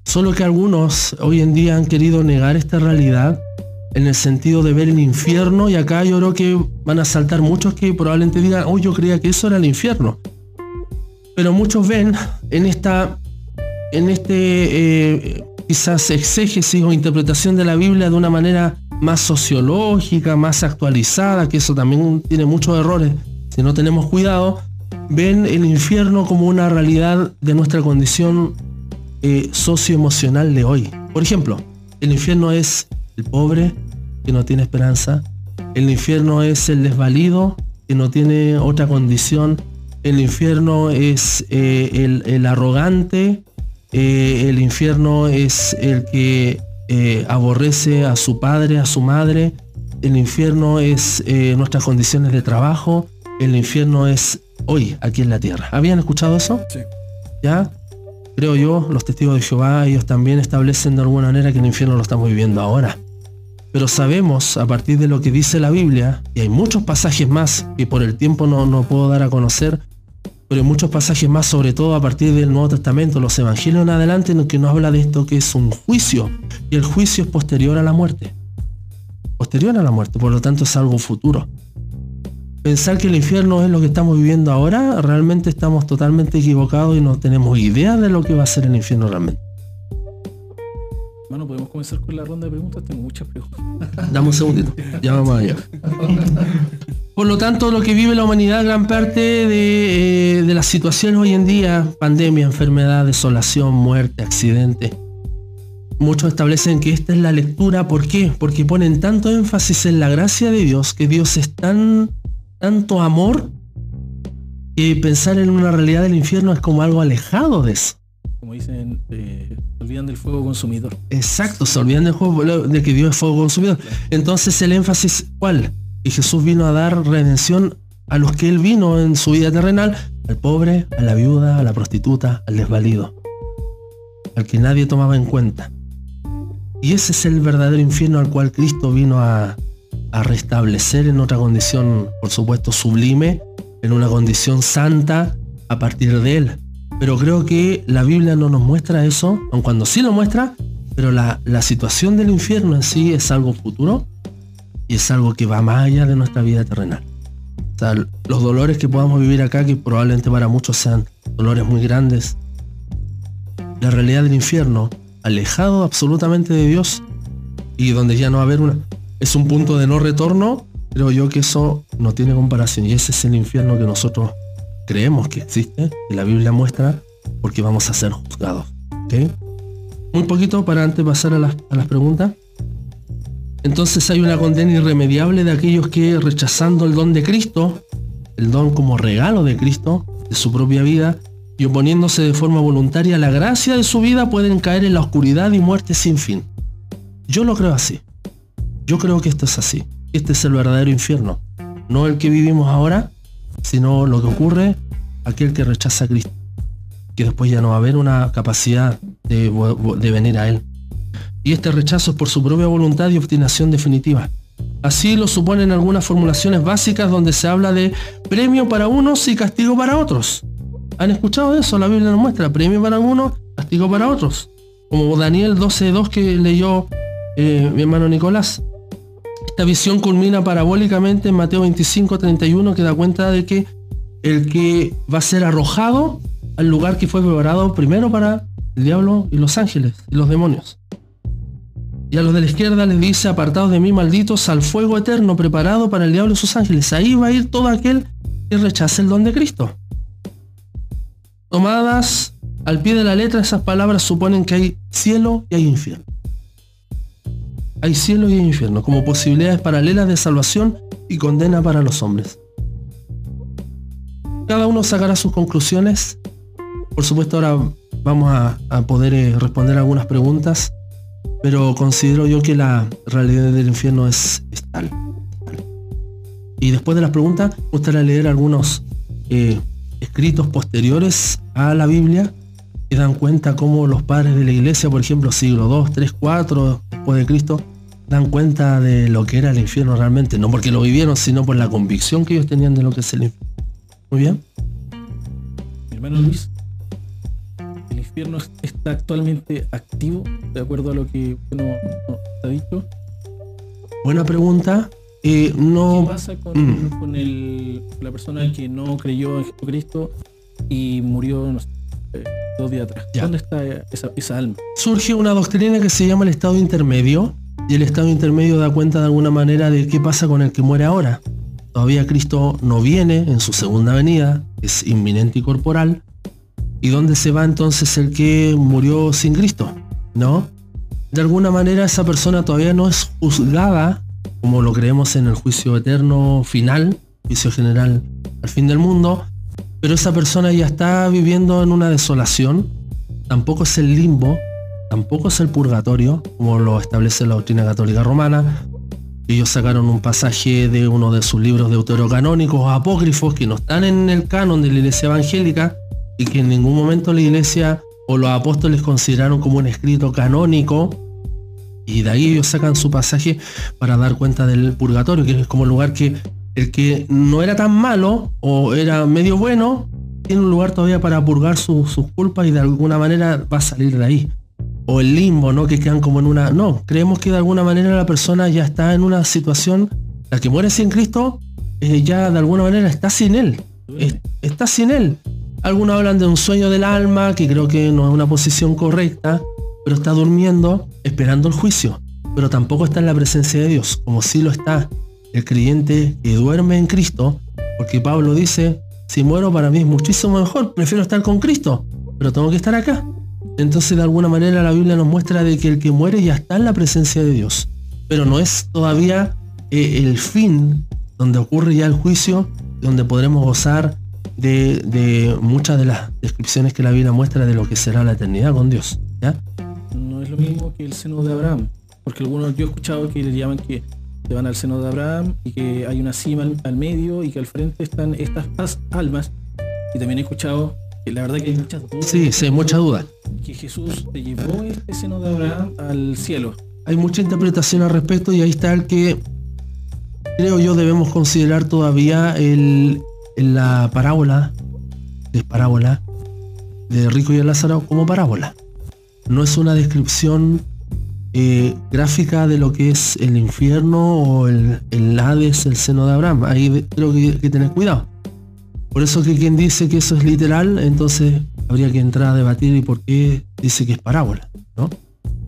Solo que algunos hoy en día han querido negar esta realidad en el sentido de ver el infierno y acá yo creo que van a saltar muchos que probablemente digan, oh yo creía que eso era el infierno. Pero muchos ven en esta, en este eh, quizás exégesis o interpretación de la Biblia de una manera más sociológica, más actualizada, que eso también tiene muchos errores si no tenemos cuidado, ven el infierno como una realidad de nuestra condición eh, socioemocional de hoy. Por ejemplo, el infierno es el pobre que no tiene esperanza. El infierno es el desvalido que no tiene otra condición. El infierno es eh, el, arrogante. Eh, el infierno es el que eh, aborrece a su padre, a su madre. El infierno es nuestras condiciones de trabajo. El infierno es hoy, aquí en la tierra. ¿Habían escuchado eso? Sí. ¿Ya? Creo yo, los testigos de Jehová, ellos también establecen de alguna manera que el infierno lo estamos viviendo ahora. Pero sabemos, a partir de lo que dice la Biblia, y hay muchos pasajes más que por el tiempo no, no puedo dar a conocer, pero hay muchos pasajes más, sobre todo a partir del Nuevo Testamento, los Evangelios en adelante, en los que nos habla de esto que es un juicio, y el juicio es posterior a la muerte. Posterior a la muerte, por lo tanto es algo futuro. Pensar que el infierno es lo que estamos viviendo ahora, realmente estamos totalmente equivocados y no tenemos idea de lo que va a ser el infierno realmente. Bueno, podemos comenzar con la ronda de preguntas. Tengo muchas preguntas. Dame un segundito. Ya vamos allá. Por lo tanto, lo que vive la humanidad, gran parte de, eh, de las situaciones hoy en día, pandemia, enfermedad, desolación, muerte, accidente, muchos establecen que esta es la lectura. ¿Por qué? Porque ponen tanto énfasis en la gracia de Dios, que Dios es tan tanto amor que pensar en una realidad del infierno es como algo alejado de eso. Como dicen, eh, se olvidan del fuego consumidor. Exacto, se olvidan del fuego, de que Dios es fuego consumidor. Entonces el énfasis, ¿cuál? Que Jesús vino a dar redención a los que Él vino en su vida terrenal, al pobre, a la viuda, a la prostituta, al desvalido, al que nadie tomaba en cuenta. Y ese es el verdadero infierno al cual Cristo vino a, a restablecer en otra condición, por supuesto, sublime, en una condición santa a partir de él. Pero creo que la Biblia no nos muestra eso, aun cuando sí lo muestra, pero la, situación del infierno en sí es algo futuro y es algo que va más allá de nuestra vida terrenal. O sea, los dolores que podamos vivir acá, que probablemente para muchos sean dolores muy grandes, la realidad del infierno, alejado absolutamente de Dios y donde ya no va a haber una, es un punto de no retorno creo yo que eso no tiene comparación y ese es el infierno que nosotros creemos que existe, que la Biblia muestra, porque vamos a ser juzgados. ¿ok? Muy poquito para antes pasar a las, a las preguntas. Entonces hay una condena irremediable de aquellos que rechazando el don de Cristo, el don como regalo de Cristo, de su propia vida, y oponiéndose de forma voluntaria a la gracia de su vida, pueden caer en la oscuridad y muerte sin fin. Yo lo creo así. Yo creo que esto es así. Este es el verdadero infierno. No el que vivimos ahora, sino lo que ocurre aquel que rechaza a Cristo. Que después ya no va a haber una capacidad de, de venir a Él. Y este rechazo es por su propia voluntad y obstinación definitiva. Así lo suponen algunas formulaciones básicas donde se habla de premio para unos y castigo para otros. ¿Han escuchado eso? La Biblia nos muestra premio para algunos, castigo para otros. Como Daniel 12.2 que leyó eh, mi hermano Nicolás. Esta visión culmina parabólicamente en Mateo 25.31 que da cuenta de que el que va a ser arrojado al lugar que fue preparado primero para el diablo y los ángeles y los demonios. Y a los de la izquierda les dice, apartados de mí, malditos, al fuego eterno preparado para el diablo y sus ángeles. Ahí va a ir todo aquel que rechace el don de Cristo. Tomadas al pie de la letra, esas palabras suponen que hay cielo y hay infierno. Hay cielo y infierno como posibilidades paralelas de salvación y condena para los hombres. Cada uno sacará sus conclusiones. Por supuesto ahora vamos a, a poder eh, responder algunas preguntas pero considero yo que la realidad del infierno es, tal, Y después de las preguntas, me gustaría leer algunos eh, escritos posteriores a la Biblia que dan cuenta cómo los padres de la iglesia, por ejemplo, siglo 2, 3, 4 después de Cristo, dan cuenta de lo que era el infierno realmente, no porque lo vivieron, sino por la convicción que ellos tenían de lo que es el infierno. Muy bien. Hermano Luis, infierno está actualmente activo, de acuerdo a lo que uno ha dicho? Buena pregunta. Eh, no... ¿Qué pasa con, mm. la persona que no creyó en Jesucristo y murió eh, dos días atrás? ¿Dónde está esa, alma? Surge una doctrina que se llama el estado intermedio y el estado intermedio da cuenta de alguna manera de qué pasa con el que muere ahora. Todavía Cristo no viene en su segunda venida, es inminente y corporal, ¿Y dónde se va entonces el que murió sin Cristo? ¿No? De alguna manera esa persona todavía no es juzgada, como lo creemos en el juicio eterno final, juicio general al fin del mundo, pero esa persona ya está viviendo en una desolación, tampoco es el limbo, tampoco es el purgatorio, como lo establece la doctrina católica romana. Ellos sacaron un pasaje de uno de sus libros deuterocanónicos apócrifos que no están en el canon de la iglesia evangélica, y que en ningún momento la iglesia o los apóstoles consideraron como un escrito canónico y de ahí ellos sacan su pasaje para dar cuenta del purgatorio, que es como el lugar que el que no era tan malo o era medio bueno, tiene un lugar todavía para purgar sus culpas y de alguna manera va a salir de ahí. O el limbo, ¿no? Que quedan como en una... No, creemos que de alguna manera la persona ya está en una situación, la que muere sin Cristo, eh, ya de alguna manera está sin Él. está sin Él. Algunos hablan de un sueño del alma, que creo que no es una posición correcta, pero está durmiendo esperando el juicio. Pero tampoco está en la presencia de Dios, como si lo está el creyente que duerme en Cristo, porque Pablo dice, si muero para mí es muchísimo mejor, prefiero estar con Cristo, pero tengo que estar acá. Entonces de alguna manera la Biblia nos muestra de que el que muere ya está en la presencia de Dios, pero no es todavía eh, el fin donde ocurre ya el juicio, donde podremos gozar de, muchas de las descripciones que la Biblia muestra de lo que será la eternidad con Dios. ¿ya? No es lo mismo que el seno de Abraham, porque algunos yo he escuchado que le llaman que se van al seno de Abraham y que hay una cima al, medio y que al frente están estas almas. Y también he escuchado la verdad que hay muchas dudas. Sí, sí, mucha duda. Que Jesús llevó este seno de Abraham al cielo. Hay mucha interpretación al respecto y ahí está el que creo yo debemos considerar todavía el, la parábola de parábola de Rico y el Lázaro como parábola. No es una descripción eh, gráfica de lo que es el infierno o el, el Hades, el seno de Abraham. Ahí creo que hay que tener cuidado. Por eso que quien dice que eso es literal, entonces habría que entrar a debatir y por qué dice que es parábola, ¿no?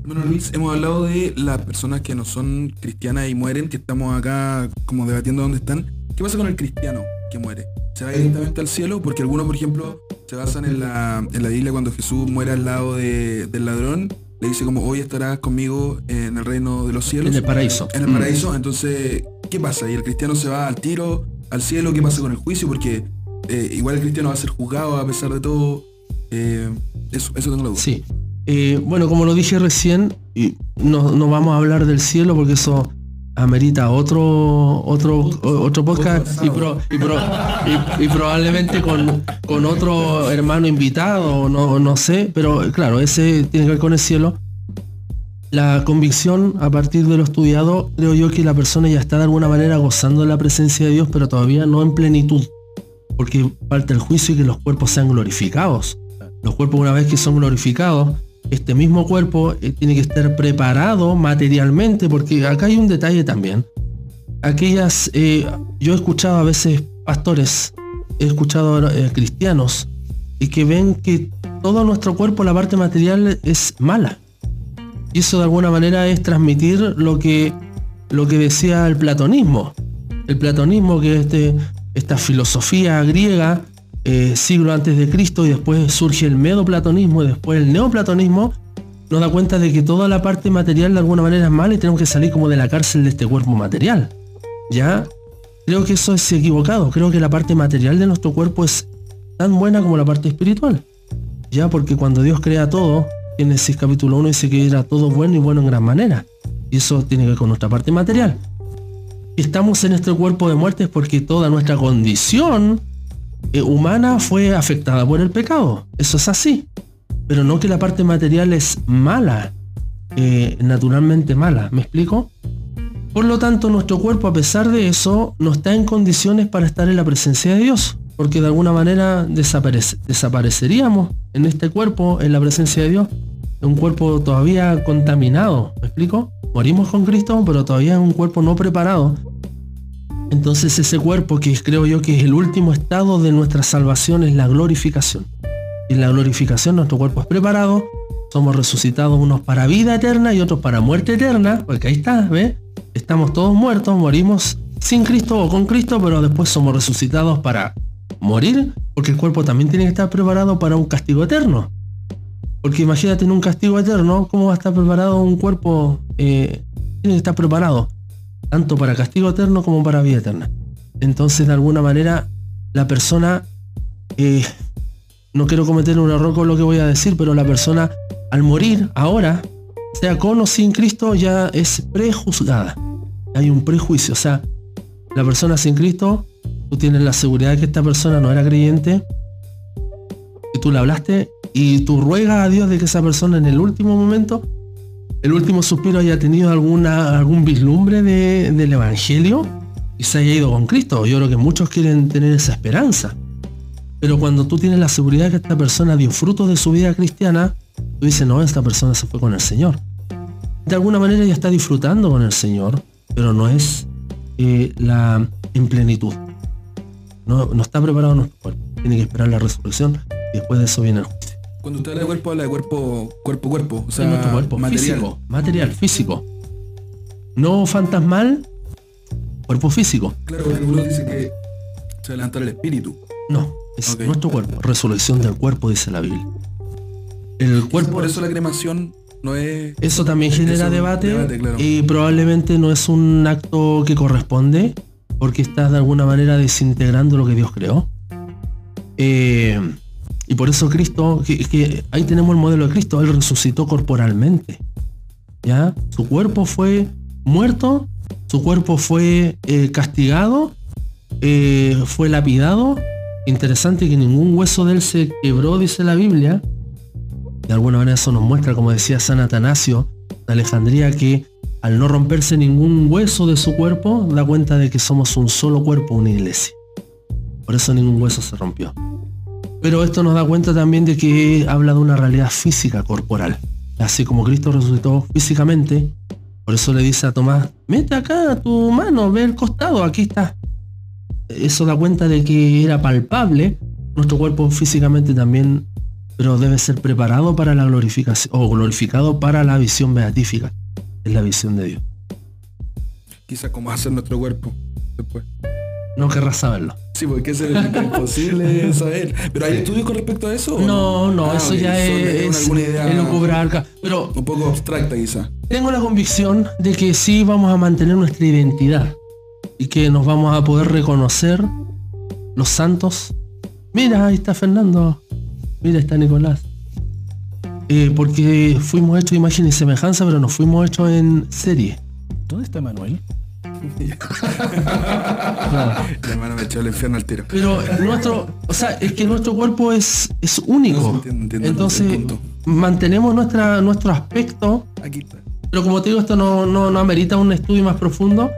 Bueno, Luis, hemos hablado de las personas que no son cristianas y mueren, que estamos acá como debatiendo dónde están. ¿Qué pasa con el cristiano que muere? ¿Se va directamente al cielo? Porque algunos, por ejemplo, se basan en la, en la Biblia cuando Jesús muere al lado de- del ladrón. Le dice como, hoy estarás conmigo en el reino de los cielos. En el paraíso. En el paraíso. Entonces, ¿qué pasa? ¿Y el cristiano se va al tiro, al cielo? ¿Qué pasa con el juicio? Porque eh, igual cristiano va a ser juzgado a pesar de todo. Eh, eso, eso tengo la duda. Sí. Eh, bueno, como lo dije recién, no, no vamos a hablar del cielo porque eso amerita otro otro otro podcast y- y probablemente con, con otro hermano invitado, no, no sé, pero claro, ese tiene que ver con el cielo. La convicción a partir de lo estudiado, creo yo que la persona ya está de alguna manera gozando de la presencia de Dios, pero todavía no en plenitud, porque falta el juicio y que los cuerpos sean glorificados. Los cuerpos una vez que son glorificados, este mismo cuerpo eh, tiene que estar preparado materialmente, porque acá hay un detalle también. Aquellas, eh, yo he escuchado a veces pastores, he escuchado eh, cristianos, y que ven que todo nuestro cuerpo, la parte material, es mala. Y eso de alguna manera es transmitir lo que, lo que decía el platonismo. El platonismo, que es este, esta filosofía griega, eh, siglo antes de Cristo, y después surge el medoplatonismo y después el neoplatonismo, nos da cuenta de que toda la parte material de alguna manera es mala y tenemos que salir como de la cárcel de este cuerpo material. ¿Ya? Creo que eso es equivocado. Creo que la parte material de nuestro cuerpo es tan buena como la parte espiritual. Ya, porque cuando Dios crea todo, Génesis capítulo 1 dice que era todo bueno y bueno en gran manera. Y eso tiene que ver con nuestra parte material. Estamos en este cuerpo de muerte porque toda nuestra condición eh, humana fue afectada por el pecado. Eso es así. Pero no que la parte material es mala, eh, naturalmente mala. ¿Me explico? Por lo tanto, nuestro cuerpo, a pesar de eso, no está en condiciones para estar en la presencia de Dios. Porque de alguna manera desaparece- desapareceríamos en este cuerpo, en la presencia de Dios. Un cuerpo todavía contaminado. ¿Me explico? Morimos con Cristo, pero todavía es un cuerpo no preparado. Entonces ese cuerpo que creo yo que es el último estado de nuestra salvación es la glorificación. Y en la glorificación nuestro cuerpo es preparado, somos resucitados unos para vida eterna y otros para muerte eterna, porque ahí está, ¿ves? Estamos todos muertos, morimos sin Cristo o con Cristo, pero después somos resucitados para morir, porque el cuerpo también tiene que estar preparado para un castigo eterno. Porque imagínate en un castigo eterno, ¿cómo va a estar preparado un cuerpo? Eh, tiene que estar preparado, tanto para castigo eterno como para vida eterna. Entonces, de alguna manera, la persona, eh, no quiero cometer un error con lo que voy a decir, pero la persona al morir ahora, sea con o sin Cristo, ya es prejuzgada. Hay un prejuicio, o sea, la persona sin Cristo, tú tienes la seguridad de que esta persona no era creyente, y tú le hablaste y tú ruegas a Dios de que esa persona en el último momento, el último suspiro haya tenido alguna, algún vislumbre de- del Evangelio y se haya ido con Cristo. Yo creo que muchos quieren tener esa esperanza. Pero cuando tú tienes la seguridad que esta persona dio frutos de su vida cristiana, tú dices, no, esta persona se fue con el Señor. De alguna manera ya está disfrutando con el Señor, pero no es eh, la en plenitud. No, no está preparado nuestro cuerpo. Tiene que esperar la resurrección y después de eso viene el juicio. Cuando usted habla de cuerpo, habla de cuerpo, cuerpo, cuerpo. O sea, Es nuestro cuerpo material. físico, material, físico. No fantasmal, cuerpo físico. Claro, porque algunos dicen que se va a levantar el espíritu. No, es Ok. nuestro cuerpo. Resurrección del cuerpo, dice la Biblia. El cuerpo, Por eso la cremación no es... eso también genera Eso, debate, debate, claro. y probablemente no es un acto que corresponde porque estás de alguna manera desintegrando lo que Dios creó. Eh, y por eso Cristo, que, ahí tenemos el modelo de Cristo, Él resucitó corporalmente. ¿Ya? Su cuerpo fue muerto, su cuerpo fue eh, castigado, eh, fue lapidado. Interesante que ningún hueso de él se quebró, dice la Biblia. De alguna manera eso nos muestra, como decía San Atanasio de Alejandría, que al no romperse ningún hueso de su cuerpo, da cuenta de que somos un solo cuerpo, una iglesia. Por eso ningún hueso se rompió. Pero esto nos da cuenta también de que habla de una realidad física, corporal. Así como Cristo resucitó físicamente, por eso le dice a Tomás, mete acá tu mano, ve el costado, aquí está. Eso da cuenta de que era palpable. Nuestro cuerpo físicamente también pero debe ser preparado para la glorificación o glorificado para la visión beatífica, es la visión de Dios. Va a ser nuestro cuerpo después. No querrás saberlo. Sí, porque es imposible saber. ¿Pero hay estudios con respecto a eso? No, no, Ah, eso ya es, alguna idea acá. Pero un poco abstracta quizás. tengo la convicción de que sí vamos a mantener nuestra identidad y que nos vamos a poder reconocer los santos. Mira, ahí está Fernando. Mira, está Nicolás. Eh, porque fuimos hechos de imagen y semejanza, pero nos fuimos hechos en serie. ¿Dónde está Manuel? Mi hermano me echó el infierno al tiro. Pero nuestro, o sea, es que nuestro cuerpo es, es único. No, sí, entiendo, entiendo el Entonces, mantenemos nuestra, nuestro aspecto Aquí está. Pero como te digo, esto no, no, no amerita un estudio más profundo.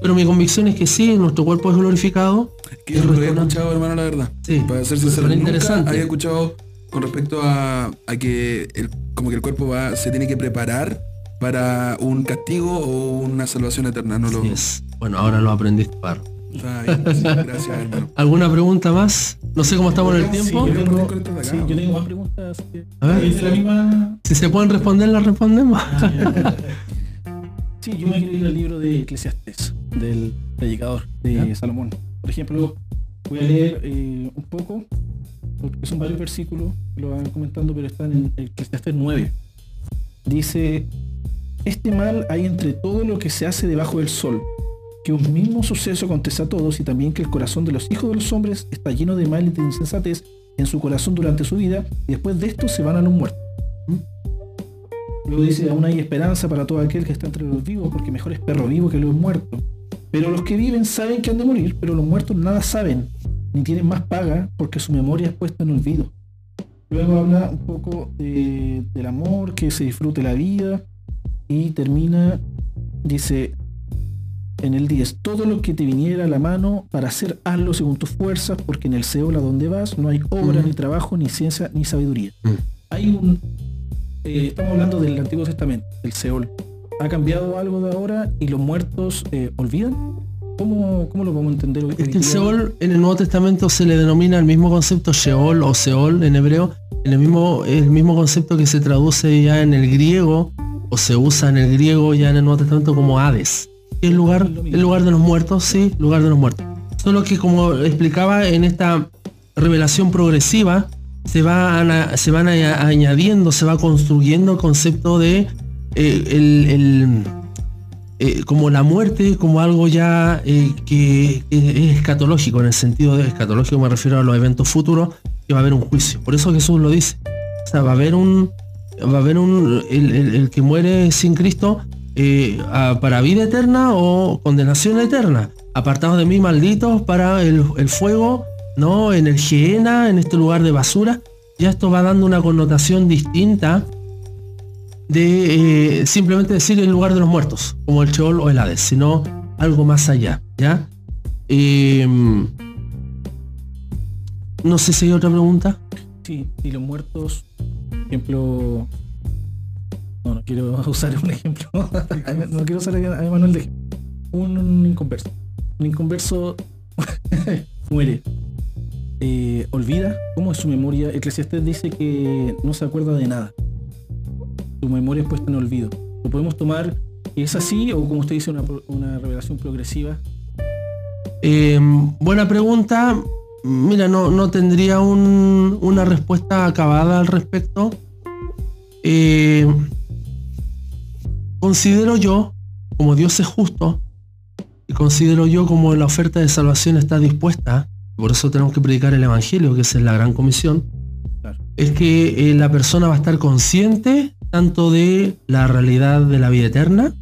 Pero mi convicción es que sí, nuestro cuerpo es glorificado. Que yo lo había escuchado, hermano, la verdad. Sí, Para ser sincero, interesante. había escuchado con respecto a, a que el, como que el cuerpo va, se tiene que preparar para un castigo o una salvación eterna. No lo. Así es. Bueno, ahora lo aprendiste, sí, gracias, hermano. ¿Alguna pregunta más? No sé cómo estamos en el tiempo. Sí, yo tengo, más preguntas. que- A ver. Es de la misma. Si se pueden responder, las respondemos. Sí, yo me quiero ir al libro de Eclesiastes, del predicador de Salomón. Por ejemplo, voy a leer eh, un poco, porque son varios versículos que lo van comentando, pero están en Eclesiastes 9. Dice, este mal hay entre todo lo que se hace debajo del sol, que un mismo suceso acontece a todos y también que el corazón de los hijos de los hombres está lleno de mal y de insensatez en su corazón durante su vida y después de esto se van a los muertos. Luego dice, aún hay esperanza para todo aquel que está entre los vivos, porque mejor es perro vivo que los muertos. Pero los que viven saben que han de morir, pero los muertos nada saben, ni tienen más paga, porque su memoria es puesta en olvido. Luego habla un poco de- del amor, que se disfrute la vida, y termina, dice, en el 10, todo lo que te viniera a la mano para hacer, hazlo según tus fuerzas, porque en el Seol a donde vas no hay obra, ni trabajo, ni ciencia, ni sabiduría. Mm. Hay un... eh, estamos hablando del Antiguo Testamento, el Seol. ¿Ha cambiado algo de ahora y los muertos eh, olvidan? ¿Cómo, ¿Cómo lo vamos a entender hoy? Es que el? Seol en el Nuevo Testamento se le denomina el mismo concepto Sheol o Seol en hebreo, en el mismo, el mismo concepto que se traduce ya en el griego o se usa en el griego ya en el Nuevo Testamento como Hades. El lugar, el lugar de los muertos, sí, lugar de los muertos. Solo que como explicaba en esta revelación progresiva, se, van a- se van añadiendo, se va construyendo el concepto de eh, el- el, eh, como la muerte como algo ya eh, que, que es escatológico, en el sentido de escatológico me refiero a los eventos futuros, que va a haber un juicio. Por eso Jesús lo dice. O sea, va a haber un, va a haber un, el, el- que muere sin Cristo eh, para vida eterna o condenación eterna. Apartados de mí, malditos, para el, el fuego, ¿no? En el Geena, en este lugar de basura. Ya esto va dando una connotación distinta de eh, simplemente decir el lugar de los muertos, como el Sheol o el Hades, sino algo más allá, ¿ya? Eh, no sé si hay otra pregunta. Sí, y los muertos, ejemplo... No, no quiero usar un ejemplo. no quiero usar a Manuel de ejemplo. Un inconverso. Un inconverso muere. Eh, olvida cómo es su memoria. Eclesiastés dice que no se acuerda de nada. Su memoria es puesta en olvido. ¿Lo podemos tomar que es así o como usted dice una, una revelación progresiva? Eh, buena pregunta. Mira, no, no tendría un- una respuesta acabada al respecto. Eh, considero yo, como Dios es justo, y considero yo como la oferta de salvación está dispuesta, por eso tenemos que predicar el Evangelio, que esa es la gran comisión, Claro. es que eh, la persona va a estar consciente tanto de la realidad de la vida eterna,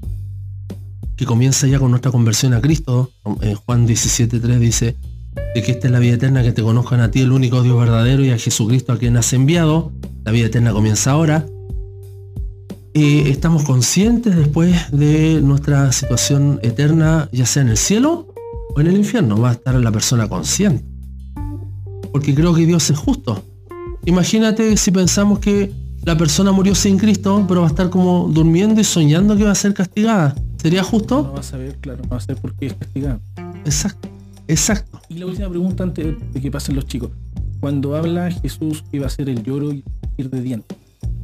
que comienza ya con nuestra conversión a Cristo. En Juan 17.3 dice de que esta es la vida eterna, que te conozcan a ti, el único Dios verdadero, y a Jesucristo a quien has enviado. La vida eterna comienza ahora. Eh, estamos conscientes después de nuestra situación eterna, ya sea en el cielo o en el infierno. Va a estar la persona consciente. Porque creo que Dios es justo. Imagínate si pensamos que la persona murió sin Cristo, pero va a estar como durmiendo y soñando que va a ser castigada. ¿Sería No justo? va a saber, claro, no va a saber por qué es castigado. Exacto. Exacto. Y la última pregunta antes de que pasen los chicos. Cuando habla Jesús que iba a ser el lloro y crujir de dientes.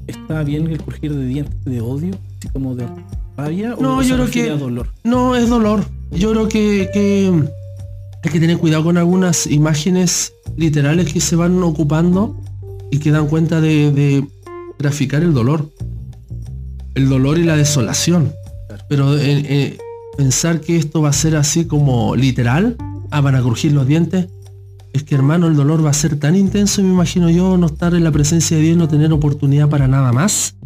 ¿Está bien el crujir de dientes de odio, así como de rabia? No, o yo creo que- dolor? No, es dolor. Yo creo que, que hay que tener cuidado con algunas imágenes literales que se van ocupando y que dan cuenta de, de graficar el dolor. El dolor y la desolación. Pero eh, eh, pensar que esto va a ser así como literal, ah, van a crujir los dientes, es que hermano, el dolor va a ser tan intenso, me imagino yo, no estar en la presencia de Dios, no tener oportunidad para nada más,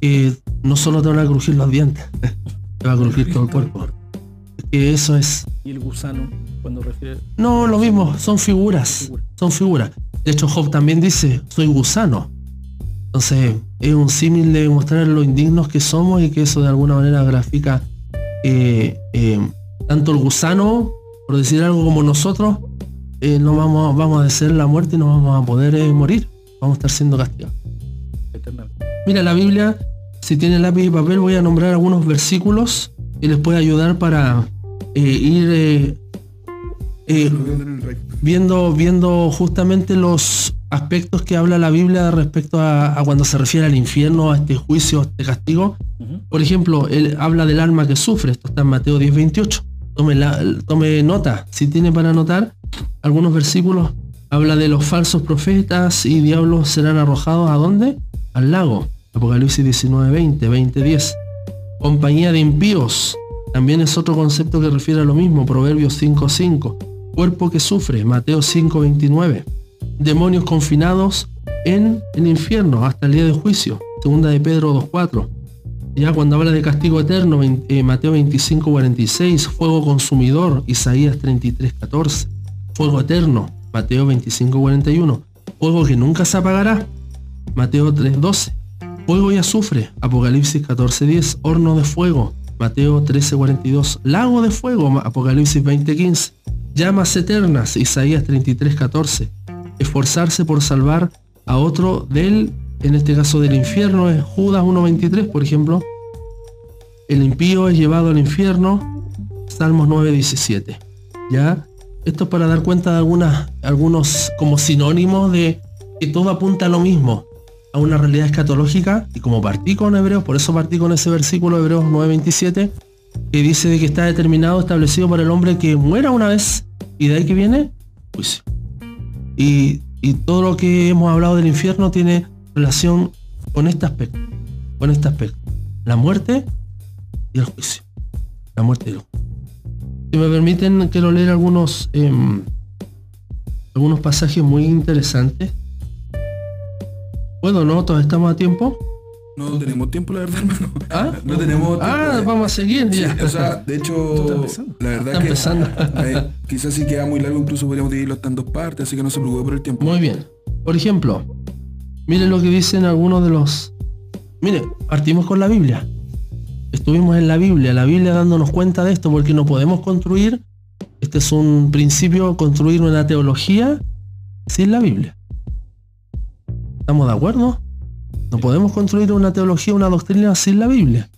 que no solo te van a crujir los dientes, te va a crujir todo el cuerpo. Es que eso es. Y el gusano, cuando refiere... No, lo mismo, son figuras. Son figuras. De hecho, Job también dice, soy gusano. Entonces, es un símil de mostrar lo indignos que somos y que eso de alguna manera grafica eh, eh, tanto el gusano, por decir algo como nosotros, eh, no vamos, vamos a desear la muerte y no vamos a poder eh, morir. Vamos a estar siendo castigados. Mira, la Biblia, si tiene lápiz y papel, voy a nombrar algunos versículos que les puede ayudar para eh, ir viendo, viendo justamente los aspectos que habla la Biblia respecto a, a cuando se refiere al infierno, a este juicio, a este castigo. Por ejemplo, él habla del alma que sufre, esto está en Mateo 10, 28. Tome, nota, si tiene para anotar algunos versículos, habla de los falsos profetas y diablos serán arrojados a dónde? Al lago. Apocalipsis 19, 20, 20, 10. Compañía de impíos, también es otro concepto que refiere a lo mismo, Proverbios 5, 5. Cuerpo que sufre, Mateo 5, 29. Demonios confinados en el infierno hasta el día de juicio, segunda de Pedro 2, 4. Ya cuando habla de castigo eterno, eh, Mateo 25, 46, fuego consumidor, Isaías 33, 14, fuego eterno, Mateo 25, 41, fuego que nunca se apagará, Mateo 3, 12, fuego y azufre, Apocalipsis 14, 10, horno de fuego, Mateo 13, 42, lago de fuego, Apocalipsis 20, 15, llamas eternas, Isaías 33, 14, esforzarse por salvar a otro del, en este caso del infierno, es Judas 1.23, por ejemplo. El impío es llevado al infierno, Salmos 9.17. ¿Ya? Esto es para dar cuenta de algunos como sinónimos de que todo apunta a lo mismo, a una realidad escatológica, y como partí con Hebreos, por eso partí con ese versículo Hebreos 9.27, que dice de que está determinado, establecido para el hombre que muera una vez, y de ahí que viene juicio. Y todo lo que hemos hablado del infierno tiene relación con este aspecto. Con este aspecto. La muerte y el juicio. La muerte y el juicio. Si me permiten, quiero leer algunos, em, algunos pasajes muy interesantes. Bueno, no, todos estamos a tiempo. No tenemos tiempo, la verdad, hermano. ¿Ah? No tenemos tiempo. Ah, vamos a seguir. Sí, ya. o sea, de hecho, la verdad Está que empezando. eh, quizás si queda muy largo, incluso podríamos dividirlo hasta en dos partes, así que no se preocupe por el tiempo. Muy bien. Por ejemplo, miren lo que dicen algunos de los... Mire, partimos con la Biblia. Estuvimos en la Biblia, la Biblia dándonos cuenta de esto, porque no podemos construir, este es un principio, construir una teología sin la Biblia. ¿Estamos de acuerdo? No podemos construir una teología, una doctrina sin la Biblia.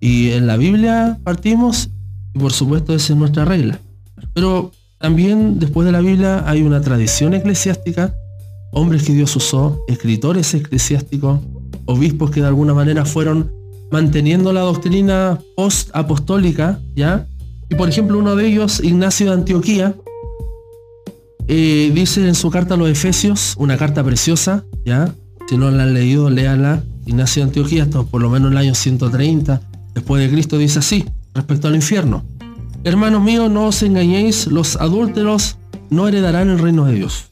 Y en la Biblia partimos, y por supuesto esa es nuestra regla. Pero también después de la Biblia hay una tradición eclesiástica, hombres que Dios usó, escritores eclesiásticos, obispos que de alguna manera fueron manteniendo la doctrina post-apostólica, ¿ya? Y por ejemplo uno de ellos, Ignacio de Antioquía, eh, dice en su carta a los Efesios, una carta preciosa, ¿ya? Si no la han leído, léala. Ignacio de Antioquía, esto por lo menos en el año 130 después de Cristo, dice así, respecto al infierno. Hermanos míos, no os engañéis, los adúlteros no heredarán el reino de Dios.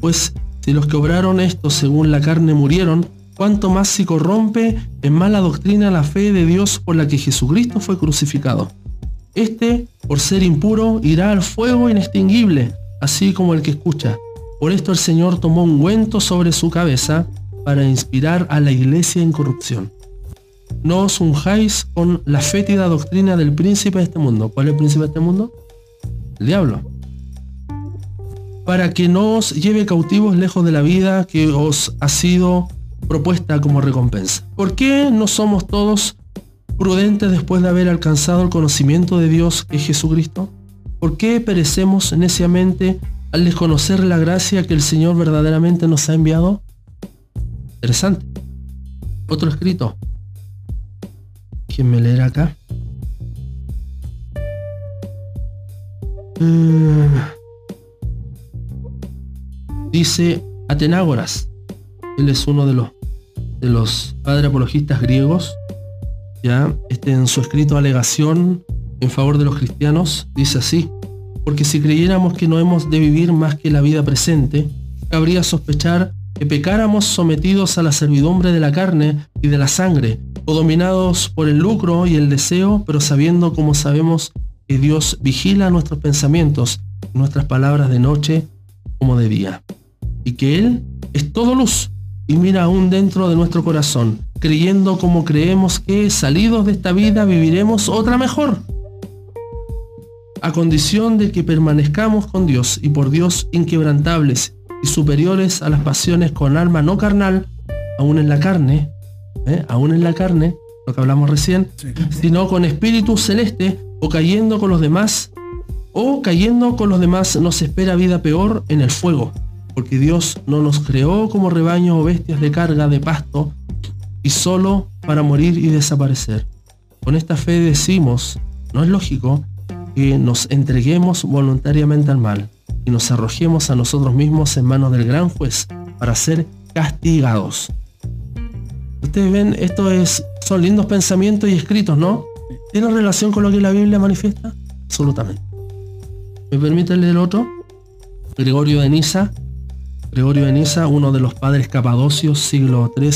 Pues si los que obraron esto según la carne murieron, cuánto más si corrompe en mala doctrina la fe de Dios por la que Jesucristo fue crucificado. Este, por ser impuro, irá al fuego inextinguible, así como el que escucha. Por esto el Señor tomó un ungüento sobre su cabeza para inspirar a la iglesia en corrupción. No os unjáis con la fétida doctrina del príncipe de este mundo. ¿Cuál es el príncipe de este mundo? El diablo. Para que no os lleve cautivos lejos de la vida que os ha sido propuesta como recompensa. ¿Por qué no somos todos prudentes después de haber alcanzado el conocimiento de Dios que es Jesucristo? ¿Por qué perecemos neciamente al desconocer la gracia que el Señor verdaderamente nos ha enviado? Interesante. Otro escrito. me leer acá. Mm. Dice Atenágoras. Él es uno de los, de los padres apologistas griegos. Ya, este en su escrito alegación en favor de los cristianos dice así. Porque si creyéramos que no hemos de vivir más que la vida presente, cabría sospechar que pecáramos sometidos a la servidumbre de la carne y de la sangre, o dominados por el lucro y el deseo, pero sabiendo como sabemos que Dios vigila nuestros pensamientos, nuestras palabras de noche como de día, y que Él es todo luz y mira aún dentro de nuestro corazón, creyendo como creemos que salidos de esta vida viviremos otra mejor, a condición de que permanezcamos con Dios y por Dios inquebrantables y superiores a las pasiones con alma no carnal, aún en la carne, ¿eh? aún en la carne, lo que hablamos recién, sino con espíritu celeste o cayendo con los demás, o cayendo con los demás nos espera vida peor en el fuego, porque Dios no nos creó como rebaño o bestias de carga de pasto y solo para morir y desaparecer. Con esta fe decimos, no es lógico que nos entreguemos voluntariamente al mal y nos arrojemos a nosotros mismos en manos del gran juez para ser castigados. Ustedes ven, esto es, son lindos pensamientos y escritos, ¿no? ¿Tiene relación con lo que la Biblia manifiesta? Absolutamente. ¿Me permite leer otro? Gregorio de Niza. Gregorio de Niza, uno de los padres capadocios, siglo III,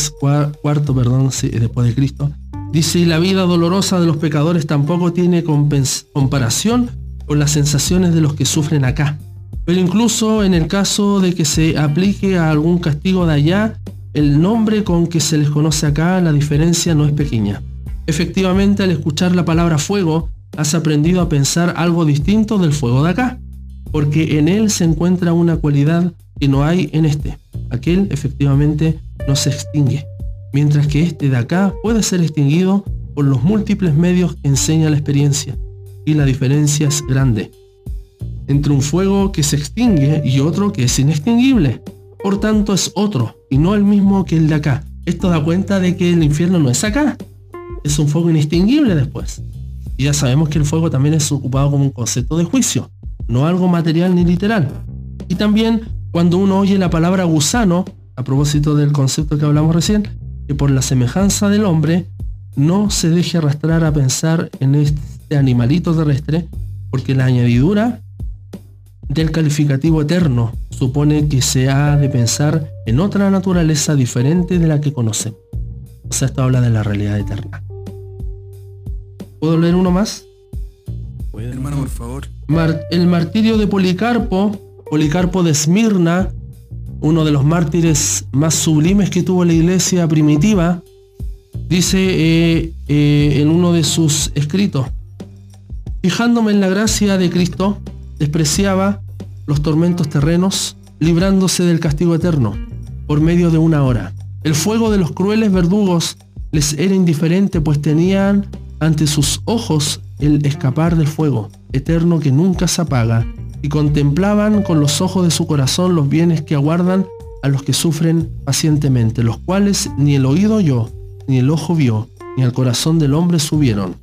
cuarto, perdón, después de Cristo. Dice, la vida dolorosa de los pecadores tampoco tiene comparación con las sensaciones de los que sufren acá. Pero incluso en el caso de que se aplique a algún castigo de allá, el nombre con que se les conoce acá, la diferencia no es pequeña. Efectivamente, al escuchar la palabra fuego, has aprendido a pensar algo distinto del fuego de acá, porque en él se encuentra una cualidad que no hay en este. Aquel efectivamente no se extingue, mientras que este de acá puede ser extinguido por los múltiples medios que enseña la experiencia, y la diferencia es grande entre un fuego que se extingue y otro que es inextinguible por tanto es otro y no el mismo que el de acá. Esto da cuenta de que el infierno no es acá, es un fuego inextinguible después. Y ya sabemos que el fuego también es ocupado como un concepto de juicio, no algo material ni literal. Y también cuando uno oye la palabra gusano, a propósito del concepto que hablamos recién, que por la semejanza del hombre no se deje arrastrar a pensar en este animalito terrestre, porque la añadidura del calificativo eterno supone que se ha de pensar en otra naturaleza diferente de la que conocemos. O sea, esto habla de la realidad eterna. ¿Puedo leer uno más? hermano, por favor. el martirio de Policarpo, Policarpo de Esmirna, uno de los mártires más sublimes que tuvo la iglesia primitiva, dice eh, eh, en uno de sus escritos, fijándome en la gracia de Cristo, despreciaba los tormentos terrenos, librándose del castigo eterno, por medio de una hora. El fuego de los crueles verdugos les era indiferente, pues tenían ante sus ojos el escapar del fuego, eterno que nunca se apaga, y contemplaban con los ojos de su corazón los bienes que aguardan a los que sufren pacientemente, los cuales ni el oído oyó, ni el ojo vio, ni al corazón del hombre subieron.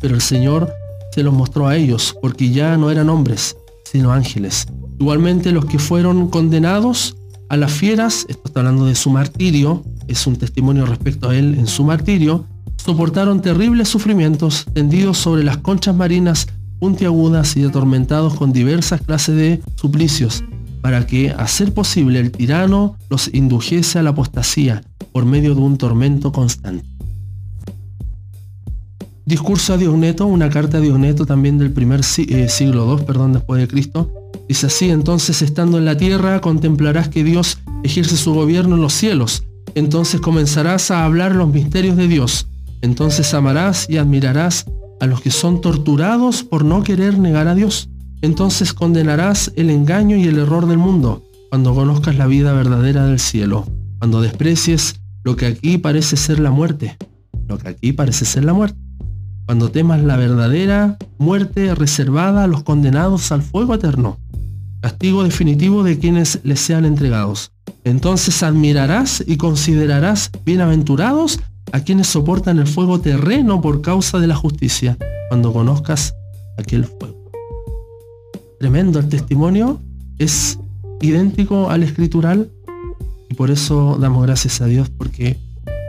Pero el Señor se los mostró a ellos, porque ya no eran hombres, sino ángeles. Igualmente los que fueron condenados a las fieras, esto está hablando de su martirio, es un testimonio respecto a él en su martirio, soportaron terribles sufrimientos tendidos sobre las conchas marinas puntiagudas y atormentados con diversas clases de suplicios, para que, a ser posible, el tirano los indujese a la apostasía por medio de un tormento constante. Discurso a Diogneto, una carta a Diogneto también del primer eh, siglo II, perdón, después de Cristo. Dice así, entonces estando en la tierra contemplarás que Dios ejerce su gobierno en los cielos. Entonces comenzarás a hablar los misterios de Dios. Entonces amarás y admirarás a los que son torturados por no querer negar a Dios. Entonces condenarás el engaño y el error del mundo, cuando conozcas la vida verdadera del cielo, cuando desprecies lo que aquí parece ser la muerte, lo que aquí parece ser la muerte cuando temas la verdadera muerte reservada a los condenados al fuego eterno, castigo definitivo de quienes les sean entregados. Entonces admirarás y considerarás bienaventurados a quienes soportan el fuego terreno por causa de la justicia, cuando conozcas aquel fuego. Tremendo el testimonio, es idéntico al escritural y por eso damos gracias a Dios porque